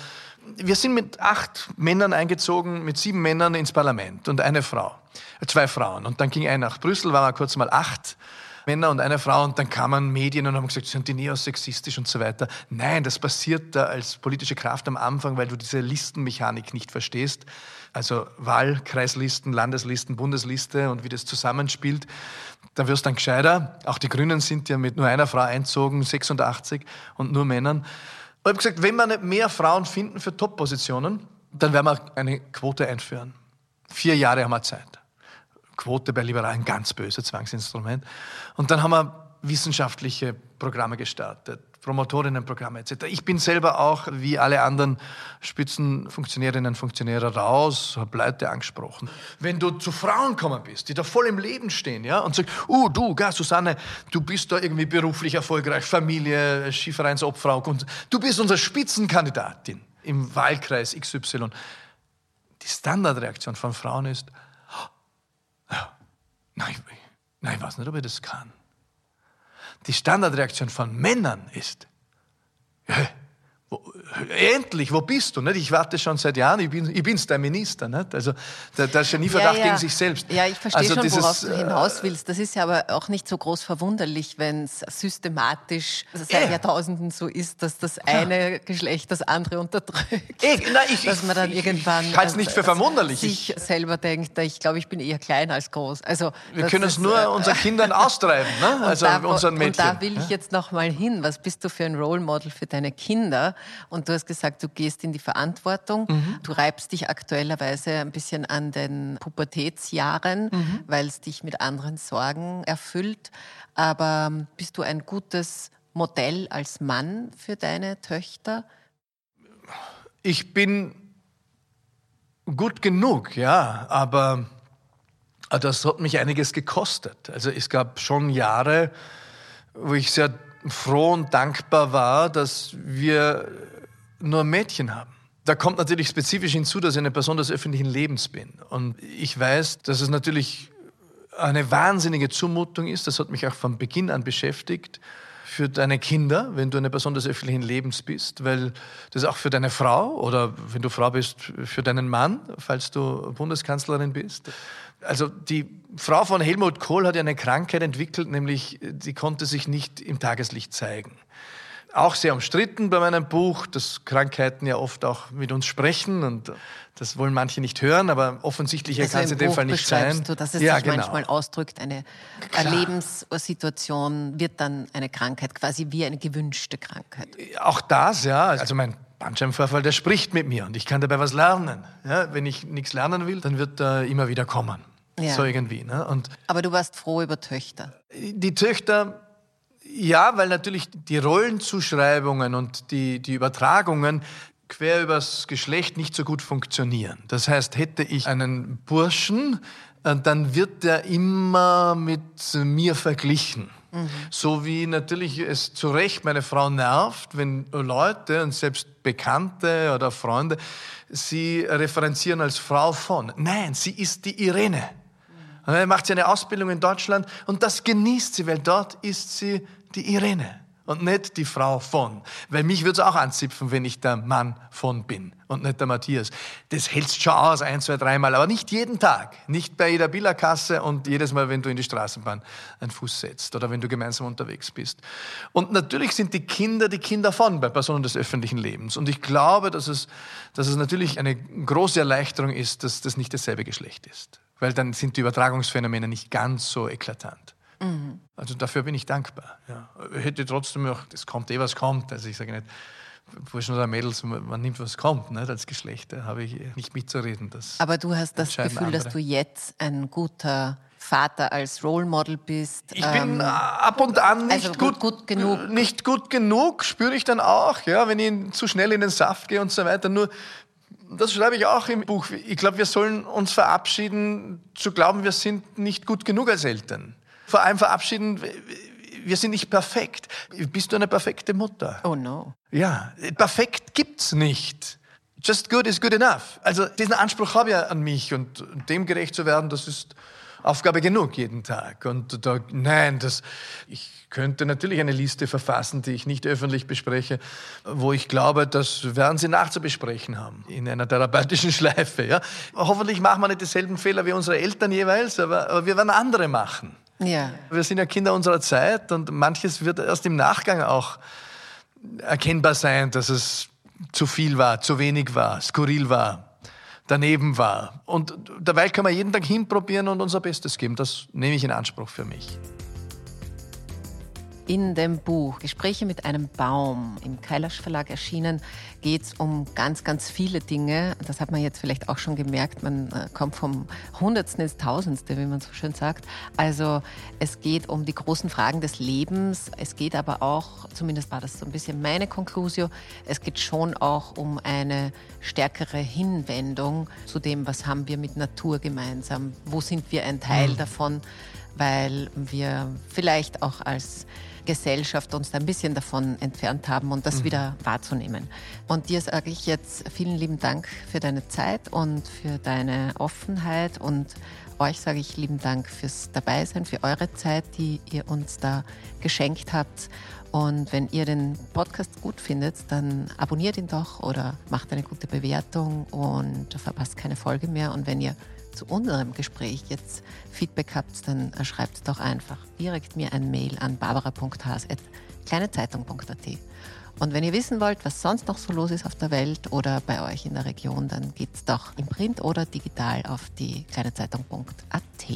Wir sind mit acht Männern eingezogen, mit sieben Männern ins Parlament und eine Frau, zwei Frauen. Und dann ging ein nach Brüssel, waren wir kurz mal acht. Männer und eine Frau und dann kamen Medien und haben gesagt, sind die neosexistisch und so weiter. Nein, das passiert da als politische Kraft am Anfang, weil du diese Listenmechanik nicht verstehst. Also Wahlkreislisten, Landeslisten, Bundesliste und wie das zusammenspielt. Da wirst du dann gescheiter. Auch die Grünen sind ja mit nur einer Frau einzogen, 86 und nur Männern. Ich habe gesagt, wenn wir nicht mehr Frauen finden für Top-Positionen, dann werden wir eine Quote einführen. Vier Jahre haben wir Zeit. Quote bei Liberalen ganz böse Zwangsinstrument. Und dann haben wir wissenschaftliche Programme gestartet, Promotorinnenprogramme etc. Ich bin selber auch, wie alle anderen Spitzenfunktionärinnen und Funktionäre, raus, habe Leute angesprochen. Wenn du zu Frauen kommen bist, die da voll im Leben stehen, ja, und sagst, oh du, gar Susanne, du bist da irgendwie beruflich erfolgreich, Familie, Skivereinsobfrau, du bist unsere Spitzenkandidatin im Wahlkreis XY. Die Standardreaktion von Frauen ist, nein, nein, ich weiß nicht, ob ich das kann. Die Standardreaktion von Männern ist, wo, endlich, wo bist du? Nicht? Ich warte schon seit Jahren, ich, bin, ich bin's, der Minister. Nicht? Also der, der Genieverdacht ja, ja. gegen sich selbst. Ja, ich verstehe also schon, dieses, worauf du hinaus willst. Das ist ja aber auch nicht so groß verwunderlich, wenn es systematisch seit äh. Jahrtausenden so ist, dass das eine ja. Geschlecht das andere unterdrückt. Äh, na, ich, dass man dann ich, irgendwann ich, es nicht für verwunderlich. sich selber denkt, ich glaube, ich bin eher klein als groß. Also, Wir können es nur äh, unseren Kindern austreiben, ne? also da, unseren Mädchen. Und da will ich jetzt noch mal hin. Was bist du für ein Role Model für deine Kinder? Und du hast gesagt, du gehst in die Verantwortung. Mhm. Du reibst dich aktuellerweise ein bisschen an den Pubertätsjahren, mhm. weil es dich mit anderen Sorgen erfüllt. Aber bist du ein gutes Modell als Mann für deine Töchter? Ich bin gut genug, ja, aber das hat mich einiges gekostet. Also es gab schon Jahre, wo ich sehr froh und dankbar war, dass wir nur Mädchen haben. Da kommt natürlich spezifisch hinzu, dass ich eine Person des öffentlichen Lebens bin. Und ich weiß, dass es natürlich eine wahnsinnige Zumutung ist. Das hat mich auch von Beginn an beschäftigt für deine Kinder, wenn du eine Person des öffentlichen Lebens bist, weil das auch für deine Frau oder wenn du Frau bist, für deinen Mann, falls du Bundeskanzlerin bist. Also die Frau von Helmut Kohl hat ja eine Krankheit entwickelt, nämlich sie konnte sich nicht im Tageslicht zeigen auch sehr umstritten bei meinem Buch, dass Krankheiten ja oft auch mit uns sprechen und das wollen manche nicht hören, aber offensichtlich also kann es in dem Buch Fall nicht sein. Du, dass es ja, sich genau. manchmal ausdrückt, eine Klar. Lebenssituation wird dann eine Krankheit, quasi wie eine gewünschte Krankheit. Auch das, ja. Also mein Bandscheibenvorfall, der spricht mit mir und ich kann dabei was lernen. Ja, wenn ich nichts lernen will, dann wird er immer wieder kommen. Ja. So irgendwie. Ne? Und aber du warst froh über Töchter. Die Töchter ja, weil natürlich die Rollenzuschreibungen und die, die Übertragungen quer übers Geschlecht nicht so gut funktionieren. Das heißt, hätte ich einen Burschen, äh, dann wird der immer mit mir verglichen. Mhm. So wie natürlich es zu Recht meine Frau nervt, wenn Leute und selbst Bekannte oder Freunde sie referenzieren als Frau von. Nein, sie ist die Irene. Und dann macht sie eine Ausbildung in Deutschland und das genießt sie, weil dort ist sie die Irene und nicht die Frau von. Weil mich würde es auch anzipfen, wenn ich der Mann von bin und nicht der Matthias. Das hältst schon aus, ein, zwei, dreimal, aber nicht jeden Tag. Nicht bei jeder Billerkasse und jedes Mal, wenn du in die Straßenbahn einen Fuß setzt oder wenn du gemeinsam unterwegs bist. Und natürlich sind die Kinder die Kinder von bei Personen des öffentlichen Lebens. Und ich glaube, dass es, dass es natürlich eine große Erleichterung ist, dass das nicht dasselbe Geschlecht ist weil dann sind die Übertragungsphänomene nicht ganz so eklatant. Mhm. Also dafür bin ich dankbar. Ja. Ich hätte trotzdem auch, es kommt eh, was kommt. Also ich sage nicht, Burschen oder Mädels, man nimmt, was kommt, nicht? als Geschlecht. Da habe ich nicht mitzureden. Das Aber du hast das Gefühl, andere. dass du jetzt ein guter Vater als Role Model bist. Ich ähm, bin ab und an nicht also gut, gut, genug. Nicht gut genug, spüre ich dann auch, ja, wenn ich zu schnell in den Saft gehe und so weiter. Nur das schreibe ich auch im Buch. Ich glaube, wir sollen uns verabschieden, zu glauben, wir sind nicht gut genug als Eltern. Vor allem verabschieden, wir sind nicht perfekt. Bist du eine perfekte Mutter? Oh no. Ja, perfekt gibt's nicht. Just good is good enough. Also diesen Anspruch habe ich an mich und dem gerecht zu werden, das ist Aufgabe genug jeden Tag. Und da, nein, das, ich könnte natürlich eine Liste verfassen, die ich nicht öffentlich bespreche, wo ich glaube, das werden Sie nachzubesprechen haben in einer therapeutischen Schleife. Ja? Hoffentlich machen wir nicht dieselben Fehler wie unsere Eltern jeweils, aber, aber wir werden andere machen. Ja. Wir sind ja Kinder unserer Zeit und manches wird erst im Nachgang auch erkennbar sein, dass es zu viel war, zu wenig war, skurril war daneben war. Und dabei können wir jeden Tag hinprobieren und unser Bestes geben. Das nehme ich in Anspruch für mich. In dem Buch Gespräche mit einem Baum im Kailash Verlag erschienen geht es um ganz, ganz viele Dinge. Das hat man jetzt vielleicht auch schon gemerkt. Man äh, kommt vom Hundertsten ins Tausendste, wie man so schön sagt. Also es geht um die großen Fragen des Lebens. Es geht aber auch, zumindest war das so ein bisschen meine Konklusio, es geht schon auch um eine stärkere Hinwendung zu dem, was haben wir mit Natur gemeinsam. Wo sind wir ein Teil mhm. davon? Weil wir vielleicht auch als Gesellschaft uns ein bisschen davon entfernt haben und das mhm. wieder wahrzunehmen. Und dir sage ich jetzt vielen lieben Dank für deine Zeit und für deine Offenheit und euch sage ich lieben Dank fürs Dabeisein, für eure Zeit, die ihr uns da geschenkt habt. Und wenn ihr den Podcast gut findet, dann abonniert ihn doch oder macht eine gute Bewertung und verpasst keine Folge mehr. Und wenn ihr zu unserem Gespräch jetzt Feedback habt, dann schreibt doch einfach direkt mir ein Mail an barbara.has.kleinezeitung.at. Und wenn ihr wissen wollt, was sonst noch so los ist auf der Welt oder bei euch in der Region, dann geht's doch im Print oder digital auf die kleinezeitung.at.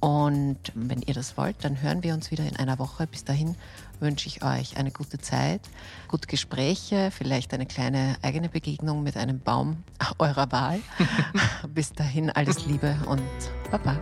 Und wenn ihr das wollt, dann hören wir uns wieder in einer Woche. Bis dahin wünsche ich euch eine gute Zeit, gute Gespräche, vielleicht eine kleine eigene Begegnung mit einem Baum eurer Wahl. Bis dahin alles Liebe und Baba.